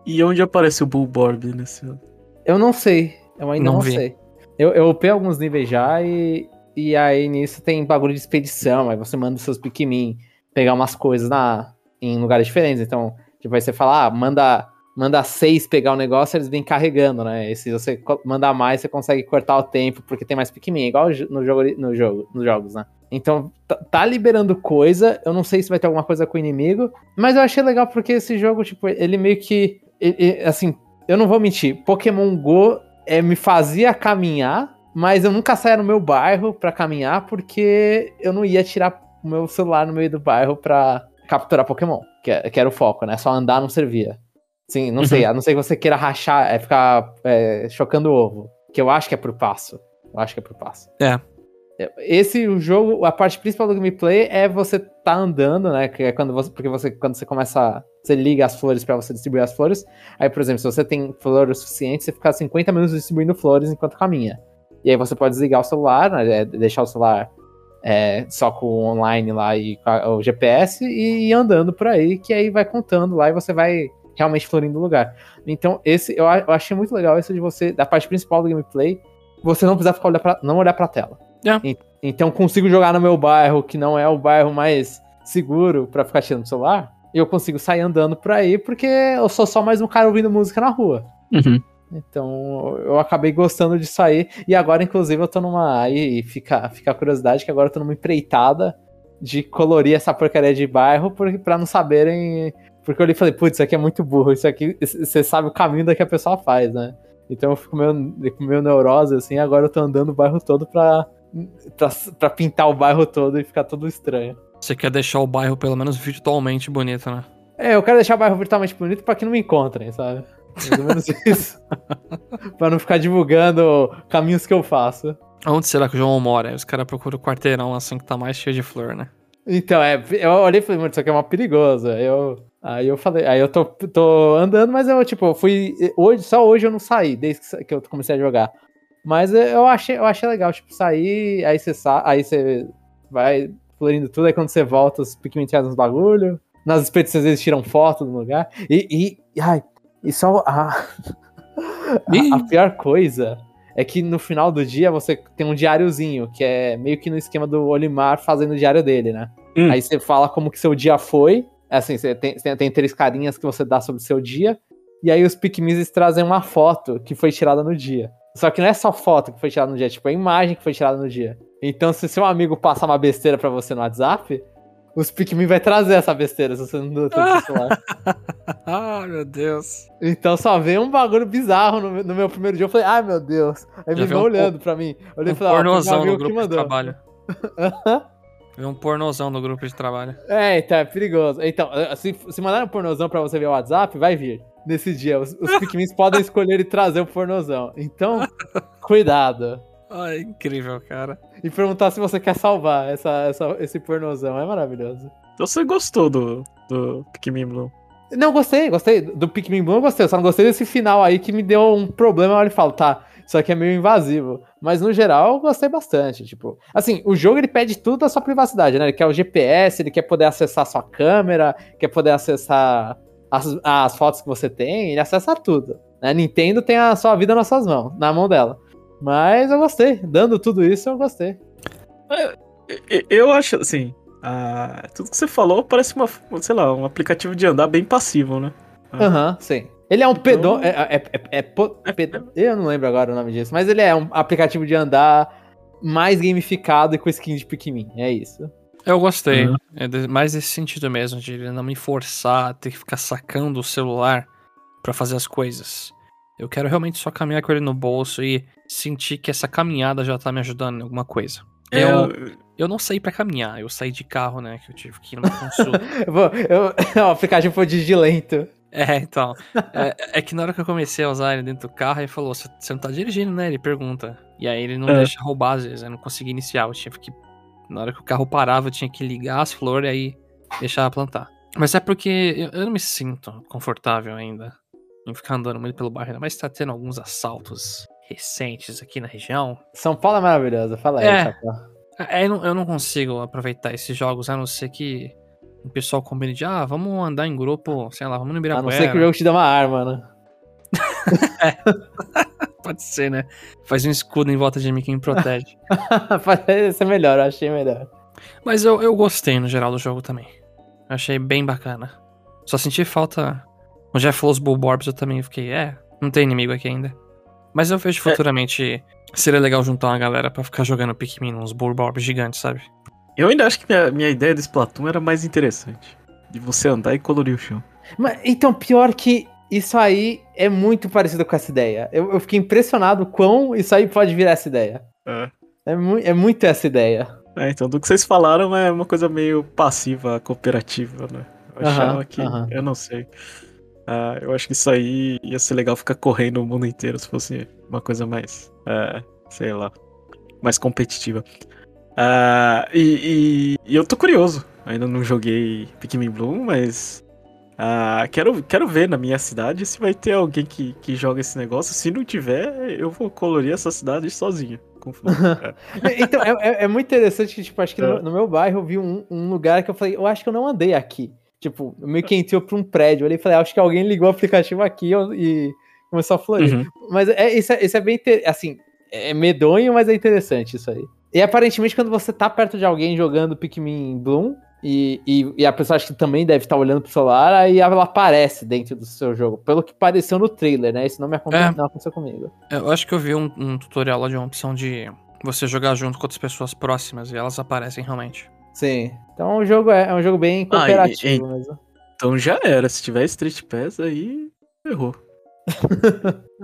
E onde aparece o Bulborb nesse ano? Eu não sei. Eu ainda Não não, sei. Eu, eu upei alguns níveis já e, e aí nisso tem bagulho de expedição. Aí você manda os seus Pikmin pegar umas coisas na, em lugares diferentes. Então, tipo, aí você fala, ah, manda, manda seis pegar o negócio, eles vêm carregando, né? E se você mandar mais, você consegue cortar o tempo, porque tem mais Pikmin, igual no jogo, no jogo, nos jogos, né? Então, tá, tá liberando coisa. Eu não sei se vai ter alguma coisa com o inimigo. Mas eu achei legal porque esse jogo, tipo, ele meio que. ele- assim, eu não vou mentir. Pokémon Go é, me fazia caminhar, mas eu nunca saía no meu bairro pra caminhar porque eu não ia tirar o meu celular no meio do bairro pra capturar Pokémon, que, é- que era o foco, né? Só andar não servia. Sim, não Uhum. sei, a não ser que você queira rachar, é ficar é, chocando o ovo. Que eu acho que é por passo. Eu acho que é por passo. É. Esse o jogo, a parte principal do gameplay é você tá andando, né? Que é quando você, porque você quando você começa, você liga as flores pra você distribuir as flores. Aí, por exemplo, se você tem flor o suficiente, você fica 50 minutos distribuindo flores enquanto caminha. E aí você pode desligar o celular, né, é, deixar o celular é, só com o online lá e o GPS e ir andando por aí, que aí vai contando lá e você vai realmente florindo o lugar. Então, esse eu achei muito legal isso de você, da parte principal do gameplay, você não precisar ficar olhar pra, não olhar pra tela. É. En- Então, consigo jogar no meu bairro, que não é o bairro mais seguro pra ficar tirando o celular, e eu consigo sair andando por aí, porque eu sou só mais um cara ouvindo música na rua. Uhum. Então, eu acabei gostando de sair. E agora, inclusive, eu tô numa. Aí fica, fica a curiosidade que agora eu tô numa empreitada de colorir essa porcaria de bairro porque, pra não saberem. Porque eu olhei e falei, putz, isso aqui é muito burro. Isso aqui, você sabe o caminho da que a pessoa faz, né? Então eu fico meio, com meio neurose, assim. Agora eu tô andando o bairro todo pra, pra, pra pintar o bairro todo e ficar tudo estranho. Você quer deixar o bairro pelo menos virtualmente bonito, né? É, eu quero deixar o bairro virtualmente bonito pra que não me encontrem, sabe? Ou menos isso. pra não ficar divulgando caminhos que eu faço. Onde será que o João mora? Os caras procuram o quarteirão assim que tá mais cheio de flor, né? Então, é, eu olhei e falei, mano, isso aqui é uma perigosa. Eu, aí eu falei, aí eu tô, tô andando, mas eu, tipo, fui. Hoje, só hoje eu não saí, desde que eu comecei a jogar. Mas eu achei, eu achei legal, tipo, sair, aí você sa aí você vai florindo tudo, aí quando você volta, os trazem uns bagulho. Nas expedições eles tiram foto do lugar. E, e ai, e só a, a, a pior coisa é que no final do dia você tem um diáriozinho, que é meio que no esquema do Olimar fazendo o diário dele, né? Hum. Aí você fala como que seu dia foi, assim, você tem, tem, tem três carinhas que você dá sobre o seu dia, e aí os Pikmins trazem uma foto que foi tirada no dia. Só que não é só foto que foi tirada no dia, é tipo a imagem que foi tirada no dia. Então, se seu amigo passar uma besteira pra você no WhatsApp, os Pikmin vai trazer essa besteira se você não no celular. ah, meu Deus. Então só veio um bagulho bizarro no, meu- no meu primeiro dia. Eu falei, ai meu Deus. Aí Já me veio um olhando pra mim. Olhei Um e falei, ó, meu amigo no que grupo de mandou. trabalho. Vê um pornozão no grupo de trabalho. É, então é perigoso. Então, eh, se, se mandarem um pornozão pra você ver o WhatsApp, vai vir. Nesse dia, os, os Pikmins podem escolher e trazer o pornozão. Então, cuidado. Ai, incrível, cara. E perguntar se você quer salvar essa, essa- esse pornozão. É maravilhoso. Então você gostou do, do Pikmin Blue? Não, gostei, gostei. Do Pikmin Blue eu gostei. Eu só não gostei desse final aí que me deu um problema. Eu olho e falo, tá, isso aqui é meio invasivo. Mas no geral eu gostei bastante. Tipo, assim, o jogo ele pede tudo da sua privacidade, né? Ele quer o GPS, ele quer poder acessar a sua câmera, quer poder acessar as, as fotos que você tem, ele acessa tudo. Né? Nintendo tem a sua vida nas suas mãos, na mão dela. Mas eu gostei. Dando tudo isso, eu gostei. E- Eu acho, assim, ah, tudo que você falou parece uma, sei lá, um aplicativo de andar bem passivo, né? Ah. Aham, sim. Ele é um pedô. Então- É, é, é, é ped- Eu não lembro agora o nome disso, mas ele é um aplicativo de andar mais gamificado e com skin de Pikmin. É isso. Eu gostei. Uhum. É de- mais esse sentido mesmo, de ele não me forçar a ter que ficar sacando o celular pra fazer as coisas. Eu quero realmente só caminhar com ele no bolso e sentir que essa caminhada já tá me ajudando em alguma coisa. É, Eu, eu não saí pra caminhar, eu saí de carro, né? Que eu tive que ir numa consulta. Eu vou- eu- o aplicativo foi digilento. É, então. É, é que na hora que eu comecei a usar ele dentro do carro, ele falou: Você não tá dirigindo, né? Ele pergunta. E aí ele não É. deixa roubar às vezes, eu não consegui iniciar. Eu tive que. Na hora que o carro parava, eu tinha que ligar as flores e aí deixar plantar. Mas é porque eu, eu não me sinto confortável ainda em ficar andando muito pelo bairro, mais tá tendo alguns assaltos recentes aqui na região. São Paulo é maravilhoso, fala aí, É. É, eu não, eu não consigo aproveitar esses jogos, a não ser que o pessoal combine de, ah, vamos andar em grupo, sei lá, vamos no A Ibirapuera. não ser que o jogo te dê uma arma, né? Pode ser, né? Faz um escudo em volta de mim que me protege. Parece ser melhor, eu achei melhor. Mas eu, eu gostei no geral do jogo também. Eu achei bem bacana. Só senti falta. O Jeff falou os Bulborbs, eu também fiquei, é, não tem inimigo aqui ainda. Mas eu vejo futuramente seria legal juntar uma galera pra ficar jogando Pikmin uns Bulborbs gigantes, sabe? Eu ainda acho que minha, minha ideia desse Splatoon era mais interessante. De você andar e colorir o chão. Mas, então, pior que isso aí é muito parecido com essa ideia. Eu, eu fiquei impressionado quão isso aí pode virar essa ideia. É. É, mu é muito essa ideia. É, então do que vocês falaram é uma coisa meio passiva, cooperativa, né? Eu achava que. Eu não sei. Ah, eu acho que isso aí ia ser legal ficar correndo o mundo inteiro se fosse uma coisa mais. é, sei lá. Mais competitiva. Ah, e, e- e eu tô curioso. Ainda não joguei Pikmin Bloom, mas. ah, quero, quero ver na minha cidade se vai ter alguém que, que joga esse negócio. Se não tiver, eu vou colorir essa cidade sozinho. É. Então, é, é- é muito interessante que, tipo, acho que no, É. no meu bairro eu vi um, um lugar que eu falei, eu acho que eu não andei aqui. Tipo, meio que entrou pra um prédio. Eu olhei e falei, acho que alguém ligou o aplicativo aqui eu- e começou a florir. Uhum. Mas é, isso, é, isso é bem, assim, é medonho, mas é interessante isso aí. E aparentemente quando você tá perto de alguém jogando Pikmin Bloom, e, e, e a pessoa acha que também deve estar olhando pro celular, aí ela aparece dentro do seu jogo. Pelo que pareceu no trailer, né? Isso não me aconte- É. não aconteceu comigo. Eu acho que eu vi um, um tutorial lá de uma opção de você jogar junto com outras pessoas próximas e elas aparecem realmente. Sim. Então o jogo é, é um jogo bem Ah, e- cooperativo e- mesmo. Então já era. Se tiver Street Pass, aí errou.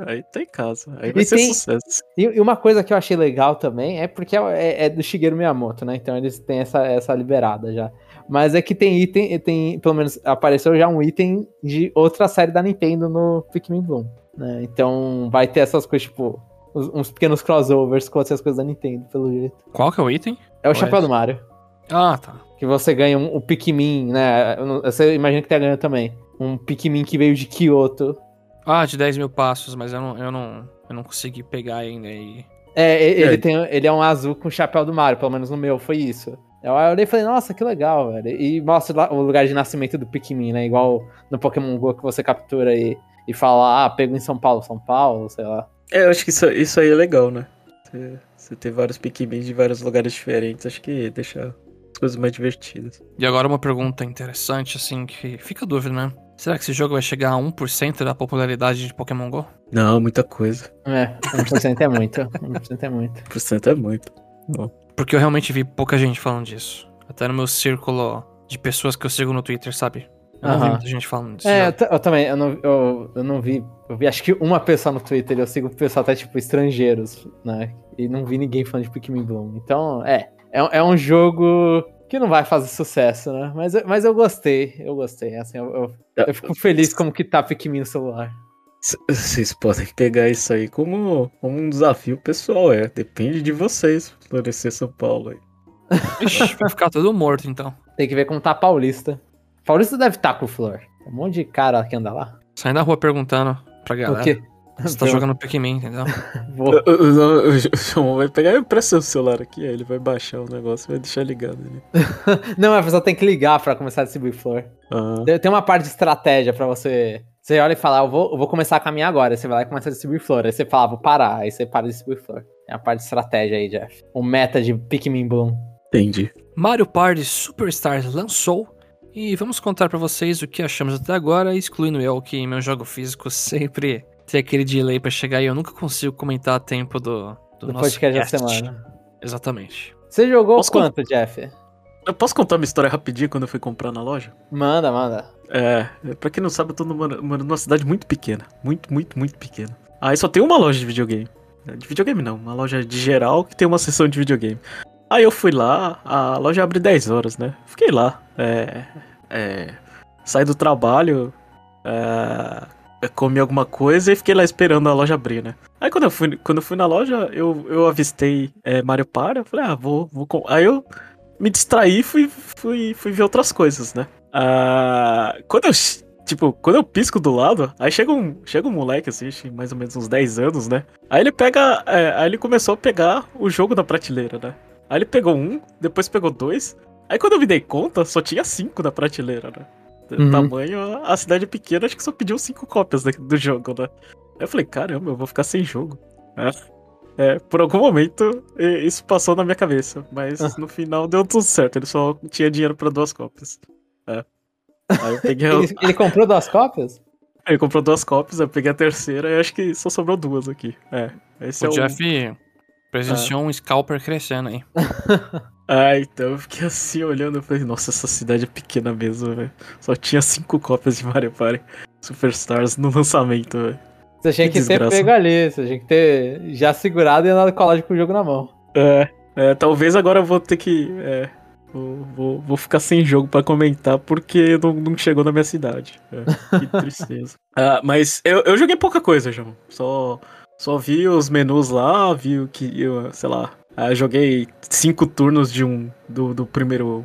Aí tá em casa. Aí vai E ser tem- sucesso. E, uma coisa que eu achei legal também é porque é, é do Shigeru Miyamoto, né? Então eles têm essa, essa liberada já. Mas é que tem item, tem, pelo menos apareceu já um item de outra série da Nintendo no Pikmin Bloom. Né? Então vai ter essas coisas, tipo, uns, uns pequenos crossovers com outras coisas da Nintendo, pelo jeito. Qual que é o item? É o Qual é Chapéu esse? do Mario. Ah, tá. Que você ganha um, um Pikmin, né? Você imagina que tá ganhando também. Um Pikmin que veio de Kyoto. Ah, de 10 mil passos, mas eu não, eu não, eu não consegui pegar ainda e... É, e- ele, É. tem, ele é um azul com o chapéu do Mario, pelo menos no meu foi isso. Eu olhei e falei, nossa, que legal, velho. E mostra lá o lugar de nascimento do Pikmin, né? Igual no Pokémon GO que você captura e, e fala, ah, pego em São Paulo, São Paulo, sei lá. É, eu acho que isso, isso aí é legal, né? Você, você ter vários Pikmin de vários lugares diferentes, acho que deixa as coisas mais divertidas. E agora uma pergunta interessante, assim, que fica a dúvida, né? Será que esse jogo vai chegar a 1% da popularidade de Pokémon GO? Não, muita coisa. É, 1% é muito. 1% é muito. 1% é muito. Porque eu realmente vi pouca gente falando disso. Até no meu círculo de pessoas que eu sigo no Twitter, sabe? Eu não vi muita gente falando disso. É, eu, eu também, eu não, eu, eu não vi. Eu vi acho que uma pessoa no Twitter, eu sigo pessoal até tipo estrangeiros, né? E não vi ninguém falando de Pikmin Bloom. Então, é. É, é um jogo que não vai fazer sucesso, né? Mas, eu- mas eu gostei, eu gostei. Assim, eu, eu, eu fico feliz como que tá Pikmin no celular. Vocês podem pegar isso aí como, como um desafio pessoal, é. Depende de vocês florescer São Paulo aí. Ixi, vai ficar todo morto então. Tem que ver como tá a Paulista. Paulista deve estar com flor. Tem um monte de cara que anda lá. Sai da rua perguntando pra O galera. quê? Você tá jogando Pikmin, entendeu? Vou. O- o- o- o João vai pegar, empresta o celular aqui, aí ele vai baixar o negócio e vai deixar ligado ali. Não, a pessoa tem que ligar pra começar a distribuir flor. Ah, Tem- uma parte de estratégia pra você. Você olha e fala, eu vou, eu vou começar a caminhar agora. Aí você vai lá e começa a distribuir flor. Aí você fala, vou parar. Aí você para de distribuir flor. É a parte de estratégia aí, Jeff. O meta de Pikmin Bloom. entendi. Mario Party Superstars lançou e vamos contar pra vocês o que achamos até agora, excluindo eu que em meu jogo físico sempre tem aquele delay pra chegar e eu nunca consigo comentar a tempo do, do, Do nosso podcast da semana. Exatamente. Você jogou Posso quanto, Jeff? Eu posso contar uma história rapidinho quando eu fui comprar na loja? Manda, manda. É, pra quem não sabe, eu tô numa, numa, cidade muito pequena. Muito, muito, muito pequena. Aí só tem uma loja de videogame. É, De videogame não, uma loja de geral que tem uma seção de videogame. Aí eu fui lá, a loja abre 10 horas, né? Fiquei lá. É. É. Saí do trabalho, é, comi alguma coisa e fiquei lá esperando a loja abrir, né? Aí quando eu fui, quando eu fui na loja, eu, eu avistei é, Mario Party, eu falei, ah, vou, vou. Aí eu me distraí e fui, fui, fui ver outras coisas, né? Ah, quando eu, tipo, quando eu pisco do lado, aí chega um, chega um moleque, assim, mais ou menos uns 10 anos, né? Aí ele pega, é, aí ele começou a pegar o jogo da prateleira, né? Aí ele pegou um, depois pegou dois, aí quando eu me dei conta, só tinha cinco na prateleira, né? O Uhum. Tamanho, a cidade pequena, acho que só pediu cinco cópias da- do jogo, né? Aí eu falei, caramba, eu vou ficar sem jogo. É. É, por algum momento isso passou na minha cabeça, mas Ah. no final deu tudo certo, ele só tinha dinheiro pra duas cópias. É. Aí eu peguei. Ele, ele comprou duas cópias? Ele comprou duas cópias, eu peguei a terceira e acho que só sobrou duas aqui. É. Esse o é o. Jeff presenciou um scalper crescendo aí. Ah, então eu fiquei assim olhando, eu falei, nossa, essa cidade é pequena mesmo, velho. Só tinha cinco cópias de Mario Party Superstars no lançamento, velho. Você tinha Que que, ter pego ali, você tinha que ter já segurado e andado loja com o jogo na mão. É, é, talvez agora eu vou ter que. É, vou, vou, vou ficar sem jogo pra comentar porque não, não chegou na minha cidade. É, que tristeza. Ah, mas eu, eu joguei pouca coisa, João. Só, só vi os menus lá, vi o que. Eu, sei lá. Ah, joguei cinco turnos de um do, do primeiro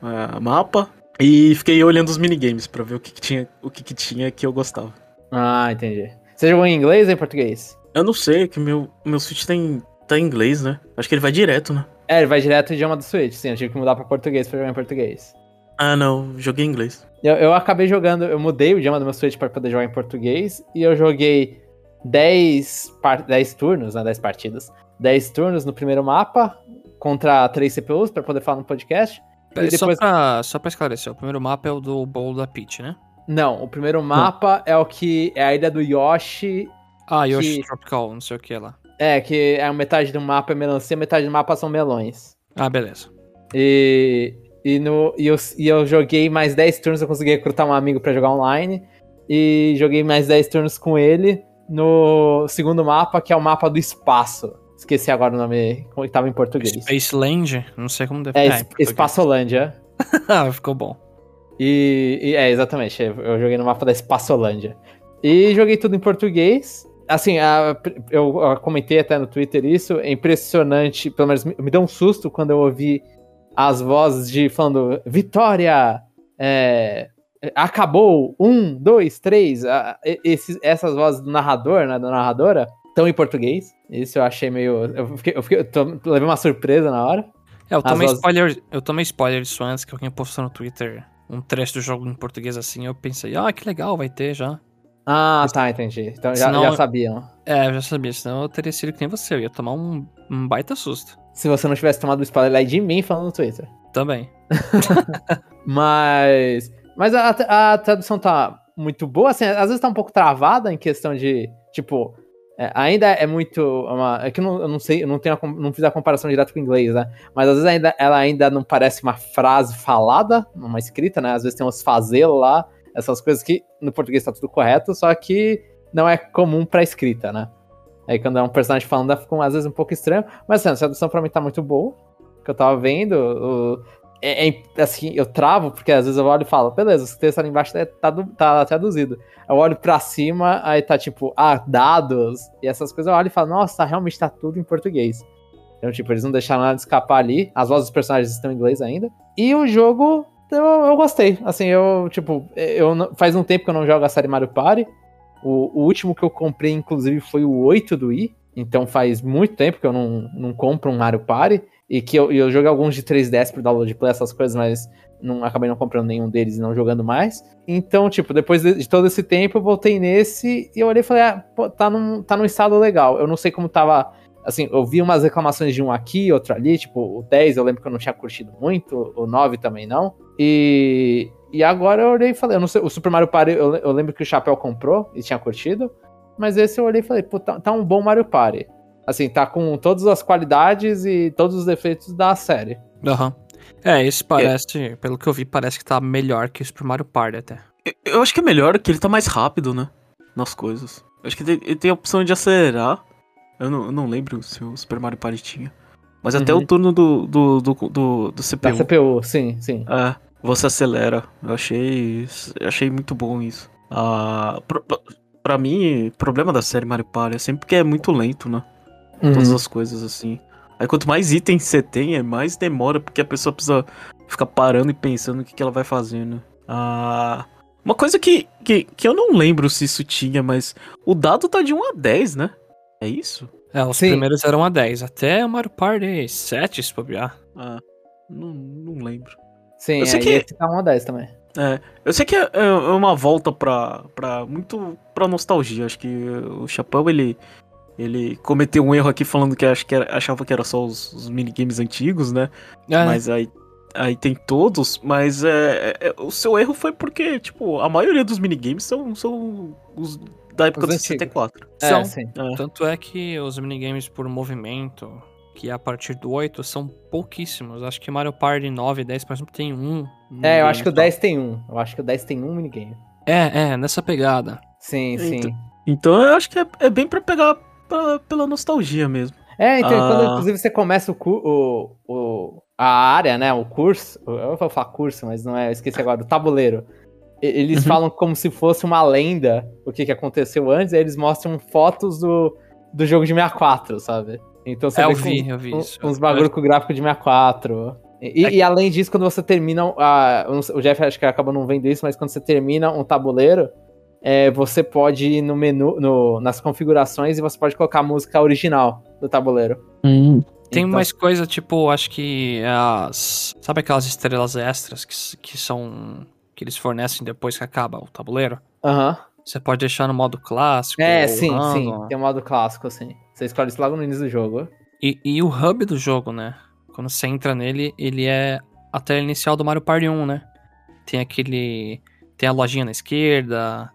ah, mapa. E fiquei olhando os minigames pra ver o que, que tinha, o que, que tinha que eu gostava. Ah, entendi. Você jogou em inglês ou em português? Eu não sei, que meu, meu Switch tá em, tá em inglês, né? Acho que ele vai direto, né? É, ele vai direto no idioma do Switch, sim. Eu tive que mudar pra português pra jogar em português. Ah, não, joguei em inglês. Eu, eu acabei jogando, eu mudei o idioma do meu Switch pra poder jogar em português e eu joguei 10, par, 10 turnos, né? 10 partidas. 10 turnos no primeiro mapa contra 3 CPUs pra poder falar no podcast. Peraí, E depois- só, pra, só pra esclarecer, o primeiro mapa é o do bowl da Peach, né? Não, o primeiro mapa é o que é a ilha do Yoshi. Ah, Yoshi Que- Tropical, não sei o que lá. É, que é metade do mapa é melancia, metade do mapa são melões. Ah, beleza. E, e, no, e, eu, e eu joguei mais 10 turnos, eu consegui recrutar um amigo pra jogar online. E joguei mais 10 turnos com ele no segundo mapa, que é o mapa do espaço. Esqueci agora o nome, como que tava em português. Space Land, não sei como deve É, es- português. Espaçolândia. ah, ficou bom. E, e- é, exatamente. Eu joguei no mapa da Espaçolândia. E joguei tudo em português. Assim, a- eu, eu comentei até no Twitter isso. É impressionante. Pelo menos me, me deu um susto quando eu ouvi as vozes de falando Vitória! é, acabou! Um, dois, três. a- esses- essas vozes do narrador, né? Da narradora, estão em português. Isso eu achei meio. Eu, fiquei, eu, fiquei, eu levei uma surpresa na hora. É, eu tomei vozes- spoiler, eu tomei spoiler disso antes, que alguém postou no Twitter um trecho do jogo em português assim, eu pensei, ah, que legal, vai ter já. Ah, tá, entendi. Então já, Senão- já sabiam. É, eu já sabia, senão eu teria sido que nem você, eu ia tomar um, um baita susto. Se você não tivesse tomado o spoiler aí de mim falando no Twitter. Também. Mas. Mas a, a tradução tá muito boa, assim, às vezes tá um pouco travada em questão de. Tipo. É, ainda é muito. Uma, é que eu não, eu não sei, eu não, tenho a não fiz a comparação direto com o inglês, né? Mas às vezes ainda, ela ainda não parece uma frase falada, uma escrita, né? Às vezes tem uns fazê-lo lá, essas coisas que no português tá tudo correto, só que não é comum pra escrita, né? Aí quando é um personagem falando, fica às vezes um pouco estranho. Mas assim, a tradução pra mim tá muito boa. Que eu tava vendo. o- é, é- assim, eu travo, porque às vezes eu olho e falo, beleza, esse texto ali embaixo tá, tá, du- tá traduzido. Eu olho pra cima, aí tá tipo, ah, dados, e essas coisas, eu olho e falo, nossa, realmente tá tudo em português. Então, tipo, eles não deixaram nada de escapar ali. As vozes dos personagens estão em inglês ainda. E o jogo, eu, eu gostei. Assim, eu, tipo, eu faz um tempo que eu não jogo a série Mario Party. O, o último que eu comprei, inclusive, foi o 8 do Wii. Então faz muito tempo que eu não, não compro um Mario Party. E que eu, eu joguei alguns de 3DS pro download play, essas coisas, mas não acabei não comprando nenhum deles e não jogando mais. Então, tipo, depois de, de todo esse tempo, eu voltei nesse e eu olhei e falei, ah, pô, tá num, tá num estado legal. Eu não sei como tava. Assim, eu vi umas reclamações de um aqui, outro ali, tipo, o 10 eu lembro que eu não tinha curtido muito, o 9 também não. E, e agora eu olhei e falei, eu não sei, o Super Mario Party eu, eu lembro que o Chapéu comprou e tinha curtido, mas esse eu olhei e falei, pô, tá, tá um bom Mario Party. Assim, tá com todas as qualidades e todos os defeitos da série. Aham. É, esse parece, pelo que eu vi, parece que tá melhor que o Super Mario Party até. Eu- Eu acho que é melhor que ele tá mais rápido, né? Nas coisas. Eu acho que ele ele tem a opção de acelerar. Eu não, eu não lembro se o Super Mario Party tinha. Mas até Uhum. o turno do, do, do, do, do Da CPU. CPU, sim, sim. É, você acelera. Eu achei, eu achei muito bom isso. Ah, pro- pra mim, o problema da série Mario Party é sempre que é muito lento, né? Todas Uhum. as coisas assim. Aí quanto mais itens você tem, é mais demora, porque a pessoa precisa ficar parando e pensando o que, que ela vai fazendo. Ah, uma coisa que, que, que eu não lembro se isso tinha, mas o dado tá de 1 a 10, né? É isso? É, os Sim. primeiros eram a 10, até o Mario Party 7, se bobear. Ah, não, não lembro. Sim, Eu sei aí que- esse tá 1 a 10 também. É, eu sei que é, é uma volta pra, pra muito pra nostalgia. Acho que o Chapéu, ele, ele cometeu um erro aqui falando que, acho que era- achava que era só os, os minigames antigos, né? É, Mas aí, aí tem todos, mas é, é- o seu erro foi porque, tipo, a maioria dos minigames são, são os da época Os do antigos. 64. São. É, sim. É. Tanto é que os minigames por movimento, que é a partir do 8, são pouquíssimos. Acho que Mario Party 9 e 10, por exemplo, tem um. É, eu acho que o só. 10 tem um. Eu acho que o 10 tem um minigame. É, é, nessa pegada. Sim, sim. Então- Então eu acho que é, é bem pra pegar pra- pela nostalgia mesmo. É, então, Ah. quando inclusive você começa o, o, o a área, né, o curso, eu vou falar curso, mas não é, eu esqueci agora, o tabuleiro. Eles Uhum. falam como se fosse uma lenda o que, que aconteceu antes, aí eles mostram fotos do, do jogo de 64, sabe? Então você É, eu vê vi, com- eu vi isso. uns bagulho com gráfico de 64. E, e além disso, quando você termina. a- eu sei, o Jeff acho que acaba não vendo isso, mas quando você termina um tabuleiro, é, você pode ir no menu, no- nas configurações e você pode colocar a música original do tabuleiro. Tem Então- mais coisa, tipo, acho que as. Sabe aquelas estrelas extras que, que são. que eles fornecem depois que acaba o tabuleiro? Aham. Você pode deixar no modo clássico. É, sim, random. sim. Tem um modo clássico, assim. Você escolhe isso logo no início do jogo. E, e o hub do jogo, né? Quando você entra nele, ele é a tela inicial do Mario Party 1, né? Tem aquele. Tem a lojinha na esquerda,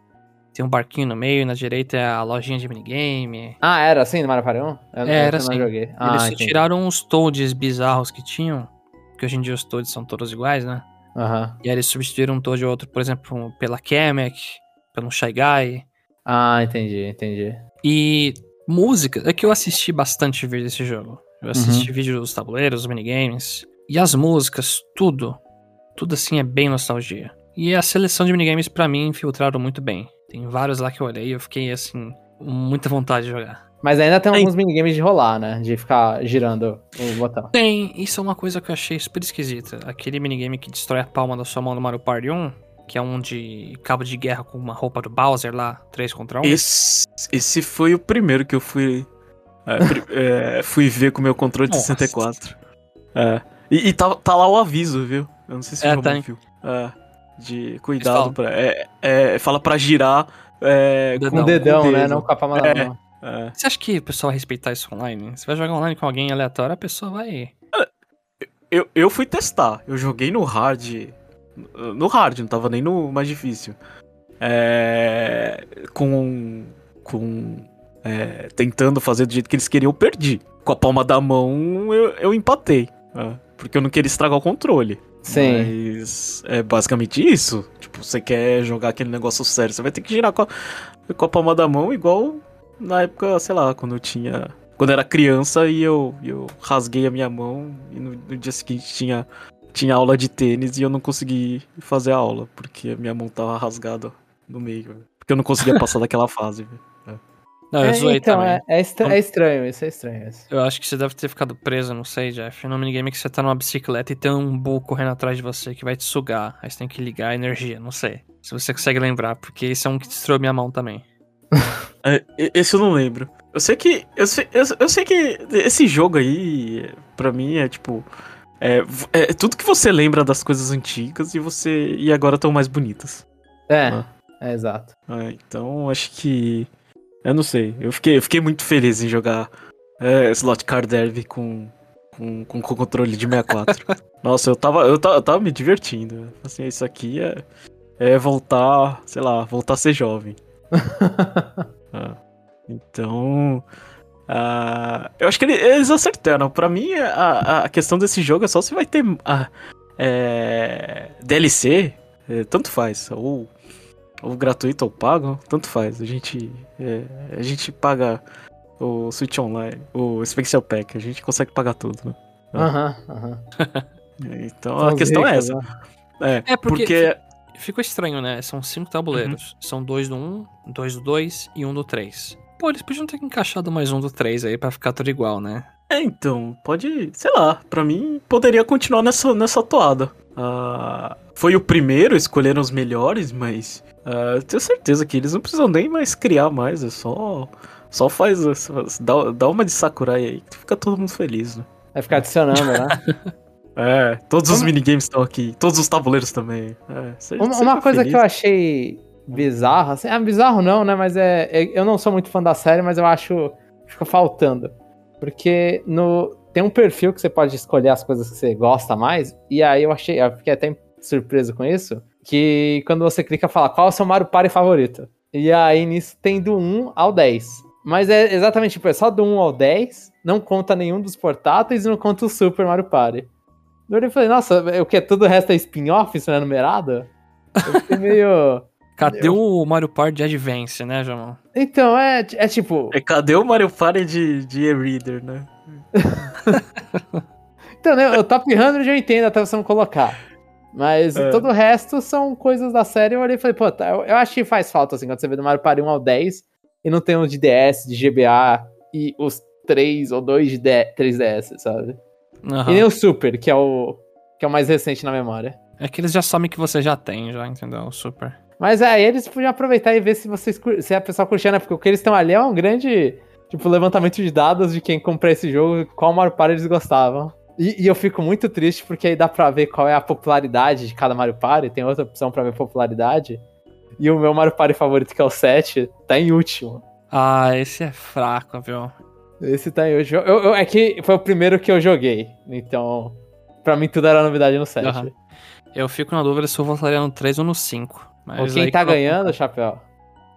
tem um barquinho no meio, na direita é a lojinha de minigame. Ah, era assim no Mario Party 1? Eu, É, eu era não assim. joguei. Ah, Eles entendi. tiraram os toads bizarros que tinham, que hoje em dia os toads são todos iguais, né? Aham. E aí eles substituíram um toad ou outro, por exemplo, pela Kamek, pelo Shy Guy. Ah, entendi, entendi. E música, é que eu assisti bastante vídeo desse jogo. Eu Uhum. assisti vídeo dos tabuleiros, dos minigames. E as músicas, tudo. Tudo assim é bem nostalgia. E a seleção de minigames pra mim filtraram muito bem. Tem vários lá que eu olhei e eu fiquei assim, com muita vontade de jogar. Mas ainda tem Ei. alguns minigames de rolar, né? De ficar girando o botão. Tem, isso é uma coisa que eu achei super esquisita. Aquele minigame que destrói a palma da sua mão no Mario Party 1, que é um de cabo de guerra com uma roupa do Bowser lá, 3 contra 1. Esse, esse foi o primeiro que eu fui. é, é, fui ver com o meu controle de Nossa. 64. É. E, e tá, tá lá o aviso, viu? Eu não sei se É, tá. viu. É. De cuidado pra. É, é, fala pra girar É, Dedão. Com o dedão, com o né? Não com a palma da É. mão. É. Você acha que o pessoal vai respeitar isso online? Você vai jogar online com alguém aleatório, a pessoa vai. Eu, eu fui testar. Eu joguei no hard. No hard, não tava nem no mais difícil. É, com. Com. é, tentando fazer do jeito que eles queriam, eu perdi. Com a palma da mão, eu, eu empatei. é, porque eu não queria estragar o controle. Sim. Mas é basicamente isso. Tipo, você quer jogar aquele negócio sério, você vai ter que girar com a, com a palma da mão, igual na época, sei lá, quando eu tinha. Quando eu era criança e eu, eu rasguei a minha mão e no, no dia seguinte tinha, tinha aula de tênis e eu não consegui fazer a aula, porque a minha mão tava rasgada no meio. Porque eu não conseguia passar daquela fase. velho. Não, eu É, zoei então, também. é, é, estra- é estranho, isso é estranho. isso. Eu acho que você deve ter ficado preso, não sei, Jeff. No minigame que você tá numa bicicleta e tem um bull correndo atrás de você que vai te sugar. Aí você tem que ligar a energia, não sei. Se você consegue lembrar, porque esse é um que destruiu minha mão também. É, esse eu não lembro. Eu sei que. Eu sei, eu, eu sei que esse jogo aí, pra mim, é tipo. É, v- é tudo que você lembra das coisas antigas e você. E agora estão mais bonitas. É, Ah. é exato. Ah, então acho que. Eu não sei. Eu fiquei, eu fiquei muito feliz em jogar é, Slot Car Derby com, com, com, com controle de 64. Nossa, eu tava, eu, tava, eu tava me divertindo. Assim, isso aqui é, é voltar, sei lá, voltar a ser jovem. Ah, então. ah, eu acho que ele- eles acertaram. Pra mim, a, a questão desse jogo é só se vai ter ah, é, DLC, é, tanto faz. Ou, ou gratuito ou pago, tanto faz. A gente, é, a gente paga o Switch Online, o Special Pack, a gente consegue pagar tudo, né? Aham, aham. Então São a questão é essa. né? É, É, porque- porque. Ficou estranho, né? São cinco tabuleiros. São dois do 1, dois do 2 e um do 3. Pô, eles podiam ter encaixado mais um do 3 aí pra ficar tudo igual, né? É, então, pode, sei lá, pra mim poderia continuar nessa, nessa toada. Ah, foi o primeiro, escolheram os melhores, mas eu tenho certeza que eles não precisam nem mais criar mais, é só. Só faz. Dá, dá uma de Sakurai aí que fica todo mundo feliz, né? Vai ficar adicionando, né? É, todos os minigames estão aqui, todos os tabuleiros também. É, seja- Uma, uma coisa feliz. que eu achei bizarra, assim, ah, bizarro não, né? Mas é, é- Eu não sou muito fã da série, mas eu acho. Fica faltando. Porque no, tem um perfil que você pode escolher as coisas que você gosta mais. E aí eu achei. Eu fiquei até surpreso com isso. Que quando você clica, fala qual é o seu Mario Party favorito. E aí nisso tem do 1 ao 10. Mas é exatamente tipo, é só do 1 ao 10. Não conta nenhum dos portáteis e não conta o Super Mario Party. Eu falei, nossa, o que? Tudo o resto é spin-off, isso não é numerado? Eu fiquei meio. Cadê o Mario Party Advance, né, João? Então, é, é tipo. É, cadê o Mario Party de, de e-reader, né? Então, né, o Top 100 eu entendo até você não colocar. Mas É. todo o resto são coisas da série. Eu olhei e falei, pô, tá, eu, eu acho que faz falta, assim, quando você vê do Mario Party 1 ao 10 e não tem os de DS, de GBA e os 3 ou 2 de D- 3DS, sabe? Aham. E nem o Super, que é o, que é o mais recente na memória. É que eles já sabem que você já tem, já, entendeu? O Super. Mas aí eles podiam aproveitar e ver se vocês se a pessoa curtia, né? Porque o que eles estão ali é um grande, tipo, levantamento de dados de quem comprou esse jogo, qual Mario Party eles gostavam. E, e eu fico muito triste porque aí dá pra ver qual é a popularidade de cada Mario Party, tem outra opção pra ver popularidade. E o meu Mario Party favorito, que é o 7, tá em último. Ah, esse é fraco, viu? Esse tá em último. Eu- eu- é que foi o primeiro que eu joguei, então pra mim tudo era novidade no 7. Aham. Eu fico na dúvida se eu votaria no 3 ou no 5. Mas Ou quem tá qual- ganhando, Chapéu?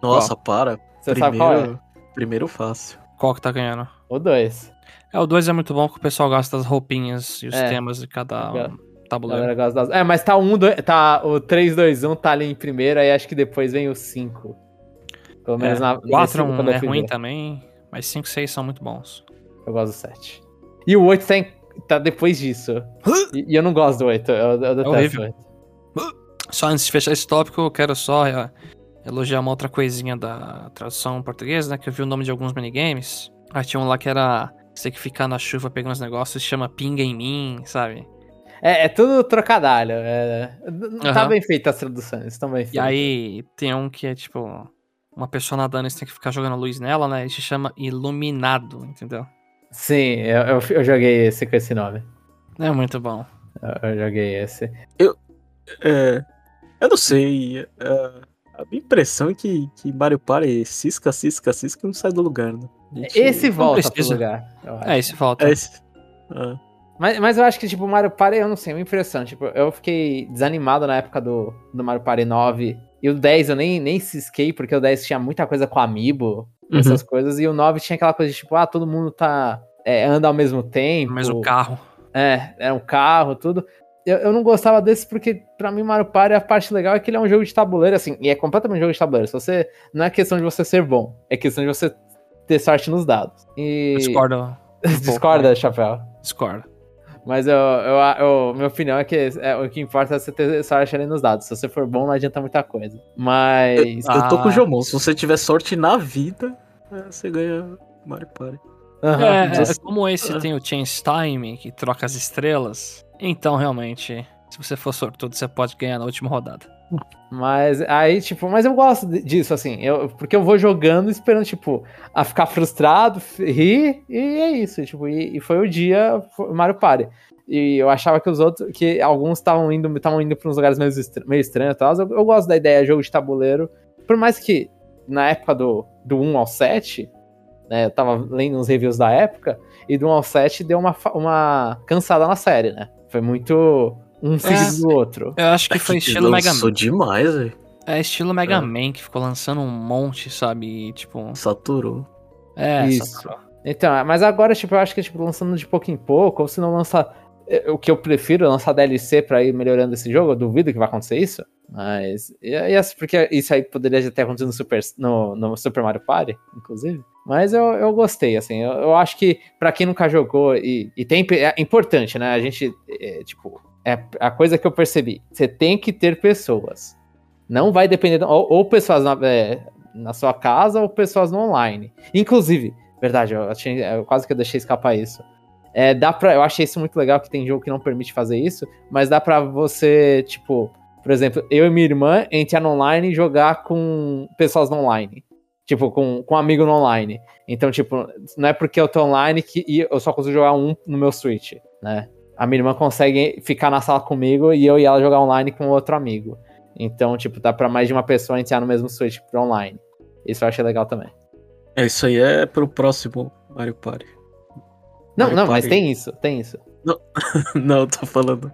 Nossa, para. Você sabe qual é? Primeiro, primeiro fácil. Qual que tá ganhando? O 2. É, o 2 é muito bom porque o pessoal gosta das roupinhas e os É. temas de cada É. um tabuleiro. Das... É, mas tá um, dois, tá o 3, 2, 1 tá ali em primeiro, aí acho que depois vem o 5. Pelo menos na. 4 nesse- quando eu é ruim também, mas 5 e 6 são muito bons. Eu gosto do 7. E o 8 tá, em- tá depois disso. E, e eu não gosto do 8, eu, eu detesto horrível. o 8. Só antes de fechar esse tópico, eu quero só é, elogiar uma outra coisinha da tradução portuguesa, né? Que eu vi o nome de alguns minigames. Ah, tinha um lá que era você tem que ficar na chuva pegando os negócios, se chama Pinga em mim, sabe? É, é tudo trocadalho. é- Não tá bem feito as traduções, estão bem E feitas. aí tem um que é tipo uma pessoa nadando e você tem que ficar jogando luz nela, né? E se chama Iluminado, entendeu? Sim, eu, eu, eu joguei esse com esse nome. É muito bom. Eu, eu joguei esse. É, eu não sei. é, A minha impressão é que, que Mario Party cisca, cisca, cisca e não sai do lugar, né? Esse volta pro precisa. lugar. É, esse falta. É esse. Ah, Mas, mas eu acho que, tipo, o Mario Party, eu não sei, é uma impressão. Tipo, eu fiquei desanimado na época do, do Mario Party 9. E o 10 eu nem, nem cisquei, porque o 10 tinha muita coisa com Amiibo, essas coisas. E o 9 tinha aquela coisa de, tipo, ah, todo mundo tá. é, anda ao mesmo tempo. Mas o carro. É, era um carro, tudo. Eu, eu não gostava desse porque, pra mim, Mario Party, a parte legal é que ele é um jogo de tabuleiro, assim, e é completamente um jogo de tabuleiro. Se você, não é questão de você ser bom, é questão de você ter sorte nos dados. E... Discordo. Discorda, Chapéu. Discordo. Mas eu, eu, eu- minha opinião é que é, o que importa é você ter sorte ali nos dados. Se você for bom, não adianta muita coisa. Mas. Eu tô com o Ah. Jomon. Se você tiver sorte na vida, é, você ganha Mario Party. Aham. É, é, como esse tem o Chance Time, que troca as estrelas, então realmente, se você for sortudo, você pode ganhar na última rodada. Mas aí, tipo, mas eu gosto disso, assim, eu, porque eu vou jogando esperando, tipo, a ficar frustrado, rir, e é isso, tipo, e, e foi o dia Mario Party. E eu achava que os outros, que alguns estavam indo, estavam indo para uns lugares meio, meio estranhos e tal. Eu, eu gosto da ideia de jogo de tabuleiro, por mais que na época do, do 1 ao 7, né, eu tava lendo uns reviews da época, e do 1 ao 7 deu uma, uma cansada na série, né? Foi muito um seguido do outro. Eu acho que foi estilo Mega Lançou Man. demais, velho. É estilo Mega É. Man, que ficou lançando um monte, sabe? E, tipo. Saturou. É, Isso. saturou. Então, mas agora, tipo, eu acho que, tipo, lançando de pouco em pouco, ou se não lançar. eh, O que eu prefiro, é lançar DLC pra ir melhorando esse jogo, eu duvido que vai acontecer isso. Mas. E, porque isso aí poderia já ter acontecido no Super, no, no Super Mario Party, inclusive. Mas eu, eu gostei, assim. Eu, eu acho que, pra quem nunca jogou, e, e tem. É importante, né? A gente. é, tipo, é a coisa que eu percebi. Você tem que ter pessoas. Não vai depender. Ou, ou pessoas na, é, na sua casa, ou pessoas no online. Inclusive, Verdade, eu, achei, eu quase que eu deixei escapar isso. É, dá pra, eu achei isso muito legal que tem jogo que não permite fazer isso, mas dá pra você, tipo, por exemplo, eu e minha irmã entrar no online e jogar com pessoas no online. Tipo, com, com um amigo no online. Então, tipo, não é porque eu tô online que eu só consigo jogar um no meu Switch, né? A minha irmã consegue ficar na sala comigo e eu e ela jogar online com outro amigo. Então, tipo, dá pra mais de uma pessoa entrar no mesmo Switch pro online. Isso eu achei legal também. É, isso aí é pro próximo Mario Party. Não, Mario não, mas Party. tem isso, tem isso. Não, eu tô falando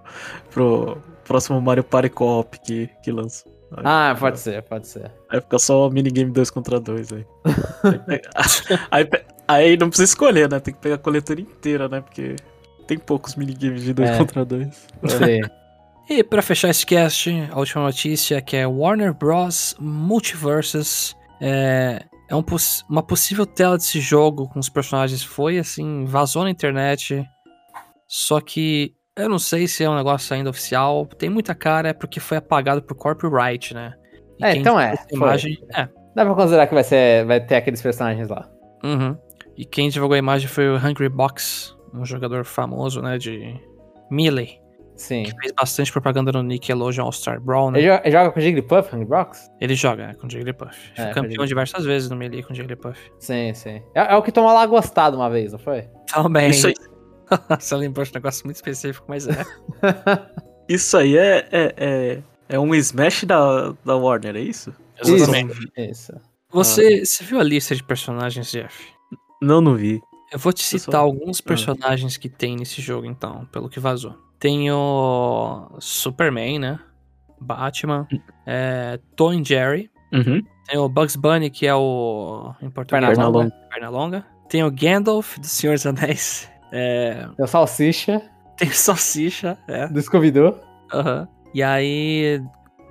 pro próximo Mario Party Co-op que, que lança. Aí, Ah, pode ser, pode ser. Aí fica só minigame 2 contra 2 aí. aí, aí, não precisa escolher, né? Tem que pegar a coletora inteira, né? Porque tem poucos minigames de 2 É. contra 2. Sei. E pra fechar esse cast, a última notícia que é Warner Bros. Multiverses. É, é um poss- uma possível tela desse jogo com os personagens foi assim, vazou na internet. Só que eu não sei se é um negócio ainda oficial. Tem muita cara, é porque foi apagado por copyright, né? E É, então é. Imagem, é. Dá pra considerar que vai, ser, vai ter aqueles personagens lá. Uhum. E quem divulgou a imagem foi o Hungry Box, um jogador famoso, né? De Melee. Sim. Que fez bastante propaganda no Nickelodeon All-Star Brawl, né? Ele joga, ele joga com Jigglypuff, Hungrybox? Ele joga é, com Jigglypuff. É, Foi com campeão diversas vezes no Melee com Jigglypuff. Sim, sim. É, é o que tomou lá gostado uma vez, não foi? Também. Isso aí, Você lembrou de um negócio muito específico, mas é. isso aí é, é, é, é um Smash da, da Warner, é isso? Exatamente. Isso. Você, você viu a lista de personagens, Jeff? Não, não vi. Eu vou te citar só- alguns personagens que tem nesse jogo, então, pelo que vazou. Tem o Superman, né? Batman. é, Tom e Jerry. Uhum. Tem o Bugs Bunny, que é o. Em português, Pernalonga. Pernalonga. Tem o Gandalf, do Senhor dos Anéis. É, Tem o Salsicha tem o Salsicha, é. do Scooby-Doo. Aham. E aí,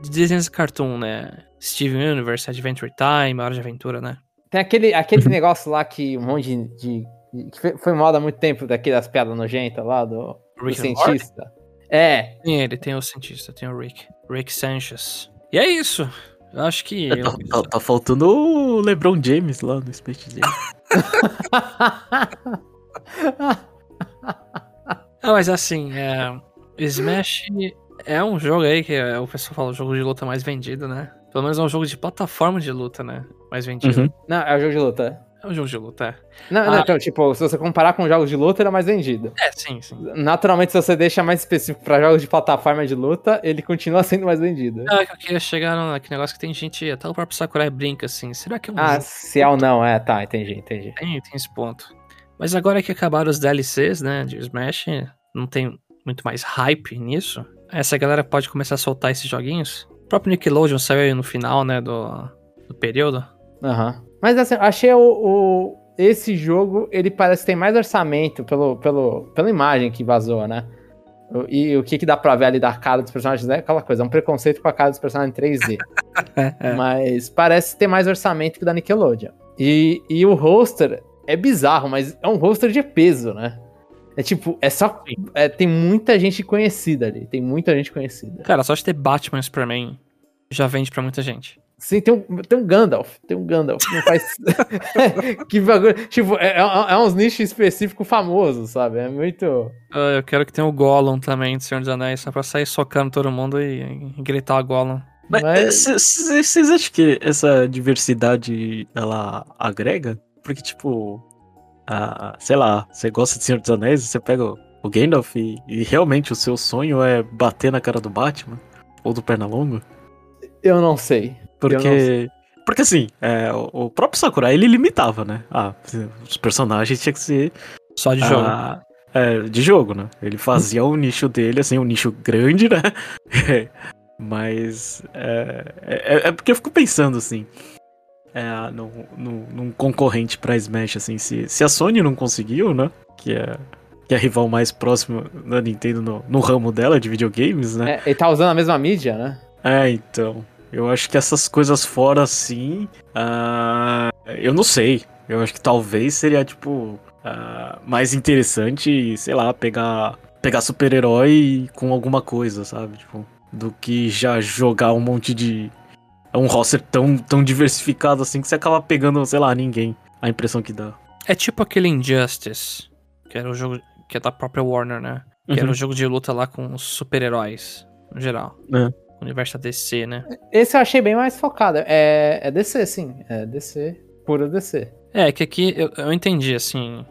de desenhos de cartoon, né? Steven Universe, Adventure Time, Hora de Aventura, né? Tem aquele, aquele negócio lá que um monte de. de- que foi- foi moda há muito tempo, daquelas piadas nojentas lá do, do cientista. É, Tem ele, tem o cientista, tem o Rick. Rick Sanchez. E é isso. Eu acho que. É, tá, tá- tá faltando o LeBron James lá no Space Jam. Ah, mas assim, é... Smash é um jogo aí que é, o pessoal fala o jogo de luta mais vendido, né? Pelo menos é um jogo de plataforma de luta, né? Mais vendido. Uhum. Não, é o jogo de luta. É um jogo de luta, é. Não, não, Ah. então, tipo, se você comparar com jogos de luta, ele é mais vendido. É, sim, sim. Naturalmente, se você deixa mais específico pra jogos de plataforma de luta, ele continua sendo mais vendido. Não, é que eu queria chegar naquele negócio que tem gente, até o próprio Sakurai brinca assim, será que é um Ah, se é ou não, é, tá, entendi, entendi. Tem, tem esse ponto. Mas agora que acabaram os DLCs, né, de Smash, não tem muito mais hype nisso. Essa galera pode começar a soltar esses joguinhos. O próprio Nickelodeon saiu aí no final, né, do, do período. Aham. Mas assim, achei o, o- esse jogo, ele parece que tem mais orçamento pelo, pelo, pela imagem que vazou, né? O- E o que, que dá pra ver ali da cara dos personagens é aquela coisa, é um preconceito com a cara dos personagens em 3D. É, Mas parece ter mais orçamento que o da Nickelodeon. E, e o roster é bizarro, mas é um roster de peso, né? É tipo, é só. é, tem muita gente conhecida ali. Tem muita gente conhecida. Cara, só de ter Batman e Superman já vende pra muita gente. Sim, tem um, tem um Gandalf. Tem um Gandalf. Não faz. que bagulho. Tipo, é, é, é uns nichos específicos famosos, sabe? É muito. Ah, eu quero que tenha o Gollum também, do Senhor dos Anéis, só pra sair socando todo mundo e, e gritar Gollum. Mas Mas- vocês acham que essa diversidade ela agrega? Porque, tipo, ah, sei lá, você gosta de Senhor dos Anéis, você pega o Gandalf e, e realmente o seu sonho é bater na cara do Batman? Ou do Pernalonga? Eu não sei. Não Porque. Porque assim, é, o, o próprio Sakurai ele limitava, né? Ah, os personagens tinham que ser Só de jogo. Ah, é, de jogo, né? Ele fazia o nicho dele, assim, um nicho grande, né? Mas é, é, é porque eu fico pensando, assim, é, no- num concorrente pra Smash, assim, se, se a Sony não conseguiu, né? Que é, que é a rival mais próxima da Nintendo no, no ramo dela de videogames, né? É, ele tá usando a mesma mídia, né? É, então. Eu acho que essas coisas fora, assim. ah, eu não sei. Eu acho que talvez seria, tipo. ah, mais interessante, sei lá, pegar. Pegar super-herói com alguma coisa, sabe? Tipo. Do que já jogar um monte de. Um roster tão, tão diversificado assim que você acaba pegando, sei lá, ninguém. A impressão que dá. É tipo aquele Injustice, que era o jogo que é da própria Warner, né? Que era Uhum. o jogo de luta lá com os super-heróis, no geral. É. Universo da DC, né? Esse eu achei bem mais focado. É, é DC, sim. É DC. Pura DC. É, que aqui eu, eu entendi, assim,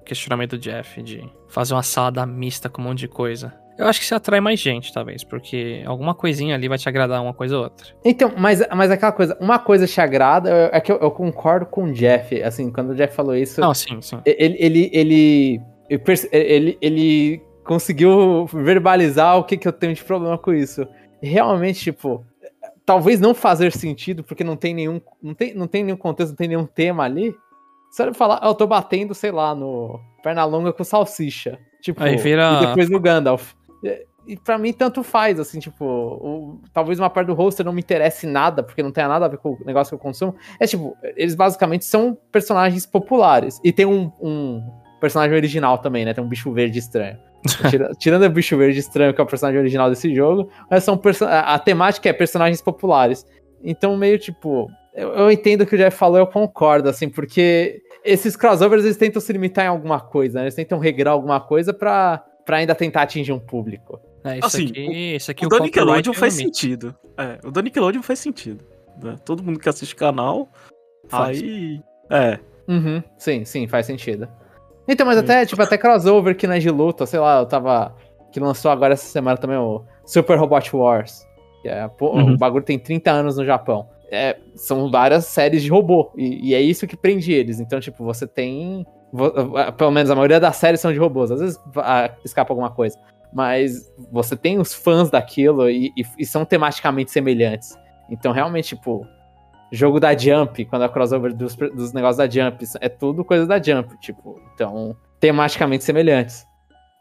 o questionamento do Jeff de fazer uma salada mista com um monte de coisa. Eu acho que você atrai mais gente, talvez, porque alguma coisinha ali vai te agradar uma coisa ou outra. Então, mas, mas aquela coisa, uma coisa te agrada, eu- é que eu, eu concordo com o Jeff, assim, quando o Jeff falou isso, Não, sim, sim. ele, ele, ele, ele, ele, conseguiu verbalizar o que, que eu tenho de problema com isso. Realmente, tipo, talvez não fazer sentido, porque não tem nenhum, não tem, não tem nenhum contexto, não tem nenhum tema ali. Ele falar, "Ah, eu tô batendo, sei lá, no Pernalonga com salsicha. Tipo, Aí vira- e depois no Gandalf. E, e pra mim, tanto faz, assim, tipo, o- talvez uma parte do roster não me interesse nada, porque não tenha nada a ver com o negócio que eu consumo. É tipo, eles basicamente são personagens populares. E tem um, um personagem original também, né? Tem um bicho verde estranho. Tira- Tirando o bicho verde estranho, que é o personagem original desse jogo, são a, temática é personagens populares. Então, meio tipo. Eu, eu entendo o que o Jeff falou, eu concordo, assim, porque esses crossovers eles tentam se limitar em alguma coisa, né? Eles tentam regrar alguma coisa pra, pra ainda tentar atingir um público. É, isso Assim, aqui, isso aqui o da copyright Nickelodeon faz limite. sentido. É, o da Nickelodeon faz sentido. né? Todo mundo que assiste canal, Faz. aí. É. Uhum, sim, sim, faz sentido. Então, mas até, tipo, até crossover que não é de luta, sei lá, eu tava. Que lançou agora essa semana também o Super Robot Wars. Que é, pô, Uhum. O bagulho tem 30 anos no Japão. É, são várias séries de robô. E, e é isso que prende eles. Então, tipo, você tem. Pelo menos a maioria das séries são de robôs. Às vezes escapa alguma coisa. Mas você tem os fãs daquilo e, e- e são tematicamente semelhantes. Então, realmente, tipo, jogo da Jump, quando é crossover dos, dos negócios da Jump, é tudo coisa da Jump, tipo, então, tematicamente semelhantes.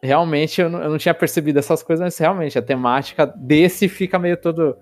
Realmente, eu não, eu não tinha percebido essas coisas, mas realmente, a temática desse fica meio todo...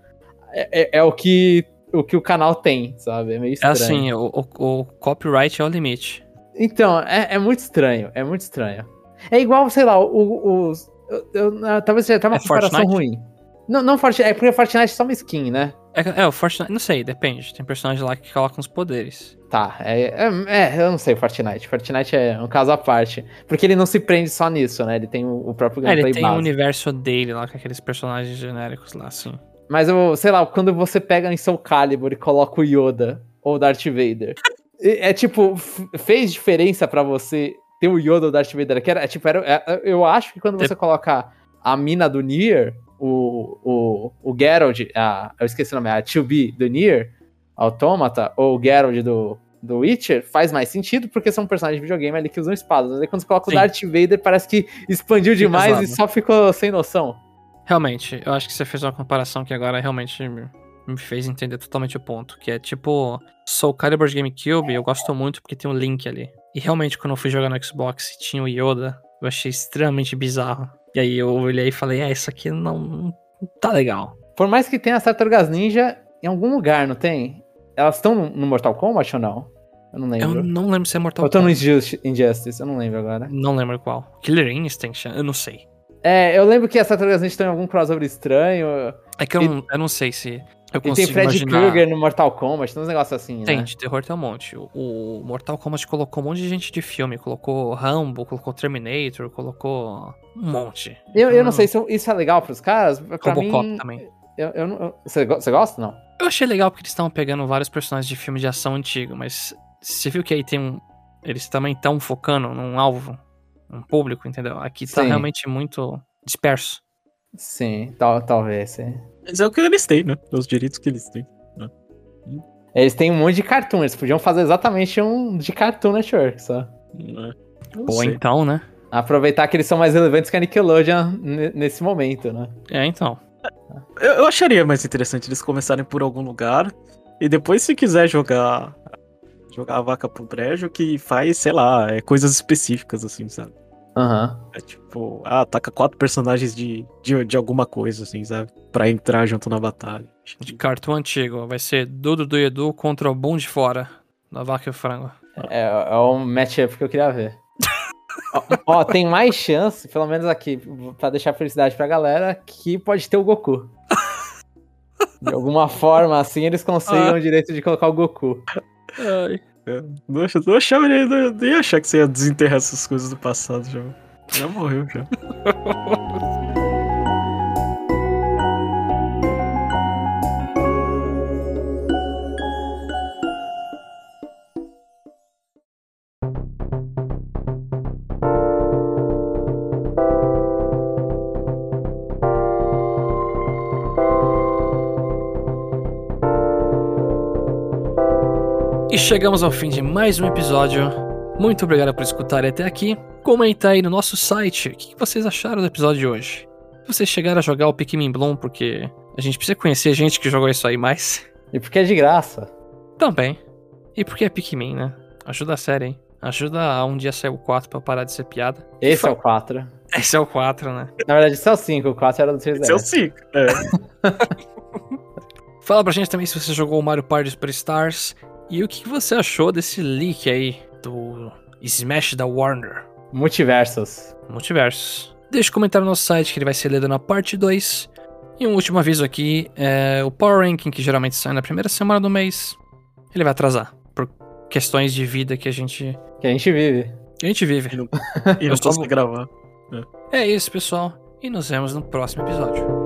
É, é- é o, que, o que o canal tem, sabe? É meio É estranho. assim, o, o- o copyright é o limite. Então, é, é muito estranho, é muito estranho. É igual, sei lá, o- os... eu- talvez seja até uma É comparação Fortnite? ruim. Não, não Fortnite, é porque Fortnite é só uma skin, né? É, é, o Fortnite, não sei, depende. Tem personagem lá que coloca uns poderes. Tá, é, é, é, eu não sei Fortnite. Fortnite é um caso à parte. Porque ele não se prende só nisso, né? Ele tem o, o próprio É, ele gameplay tem o base. universo dele lá, com aqueles personagens genéricos lá, assim. Mas eu, sei lá, quando você pega em Soul Calibur e coloca o Yoda ou o Darth Vader, É, é tipo, fez diferença pra você ter o Yoda ou Darth Vader? Que era, é, tipo, era, é, eu acho que quando você coloca a mina do Nier, o, o, o Geralt, a, eu esqueci o nome, a 2B do Nier, Automata, ou o Geralt do, do Witcher, faz mais sentido porque são personagens de videogame ali que usam espadas. Mas aí quando você coloca Sim. o Darth Vader, parece que expandiu demais e zoado. só ficou sem noção. Realmente, eu acho que você fez uma comparação que agora realmente me, fez entender totalmente o ponto. Que é tipo, Soul Calibur de GameCube, eu gosto muito porque tem um link ali. E realmente, quando eu fui jogar no Xbox e tinha o Yoda, eu achei extremamente bizarro. E aí eu olhei e falei, é, isso aqui não, não tá legal. Por mais que tenha as tartarugas ninja em algum lugar, não tem? Elas estão no Mortal Kombat ou não? Eu não Eu lembro. não lembro se é Mortal Ou estão no Kombat. Injusti- Injustice, eu não lembro agora. Não lembro qual. Killer Instinct, eu não sei. É, eu lembro que as tartarugas ninja estão em algum crossover estranho. É que eu, não, eu não sei se eu E tem Fred imaginar... Krueger no Mortal Kombat, tem uns negócios assim, Tem, né? de terror tem um monte. O- Mortal Kombat colocou um monte de gente de filme. Colocou Rambo, colocou Terminator, colocou um monte. Eu, eu não Hum. sei se isso é legal pros caras. Pra Robocop mim, também. eu, eu não- eu- você, você gosta não? Eu achei legal porque eles estavam pegando vários personagens de filme de ação antigo, mas você viu que aí tem um. Eles também estão focando num alvo, um público, entendeu? Aqui tá Sim. realmente muito disperso. Sim, tal, talvez. sim. Mas é o que eles têm, né? Os direitos que eles têm. Eles têm um monte de cartoon, eles podiam fazer exatamente um de Cartoon Network só. Né? Pô, sei. então, né? Aproveitar que eles são mais relevantes que a Nickelodeon ne- nesse momento, né? É, então. Eu, eu acharia mais interessante eles começarem por algum lugar e depois, se quiser jogar jogar a vaca pro brejo, que faz, sei lá, é, coisas específicas, assim, sabe? Aham. É tipo, ah, ataca quatro personagens de, de, de alguma coisa, assim, sabe? Pra entrar junto na batalha. De cartoon antigo. Vai ser Dudu do Edu contra o Bom de Fora. Da Vaca e o Frango. É, é um matchup que eu queria ver. ó, ó, tem mais chance, pelo menos aqui, pra deixar felicidade pra galera, que pode ter o Goku. De alguma forma, assim, eles conseguem o direito de colocar o Goku. Ai. É, não, não achava, nem, nem achar que você ia desenterrar essas coisas do passado já. Já morreu, já. E chegamos ao fim de mais um episódio. Muito obrigado por escutarem até aqui. Comenta aí no nosso site o que vocês acharam do episódio de hoje. Se vocês chegaram a jogar o Pikmin Bloom, porque a gente precisa conhecer gente que jogou isso aí mais. E porque é de graça. Também. E porque é Pikmin, né? Ajuda a série, hein? Ajuda a um dia sair o 4 pra parar de ser piada. Esse é o 4. Esse é o 4, né? Na verdade, esse é o 5, o 4 era do 3DS. Esse é o 5. É. Fala pra gente também se você jogou o Mario Party Superstars e o que você achou desse leak aí do Smash da Warner. Multiversos. Multiversos. Deixe um comentário no nosso site que ele vai ser lido na parte 2. E um último aviso aqui, é o Power Ranking, que geralmente sai na primeira semana do mês, ele vai atrasar. Por questões de vida que a gente, Que a gente vive. que a gente vive. E não Eu só posso gravar. É isso, pessoal. E nos vemos no próximo episódio.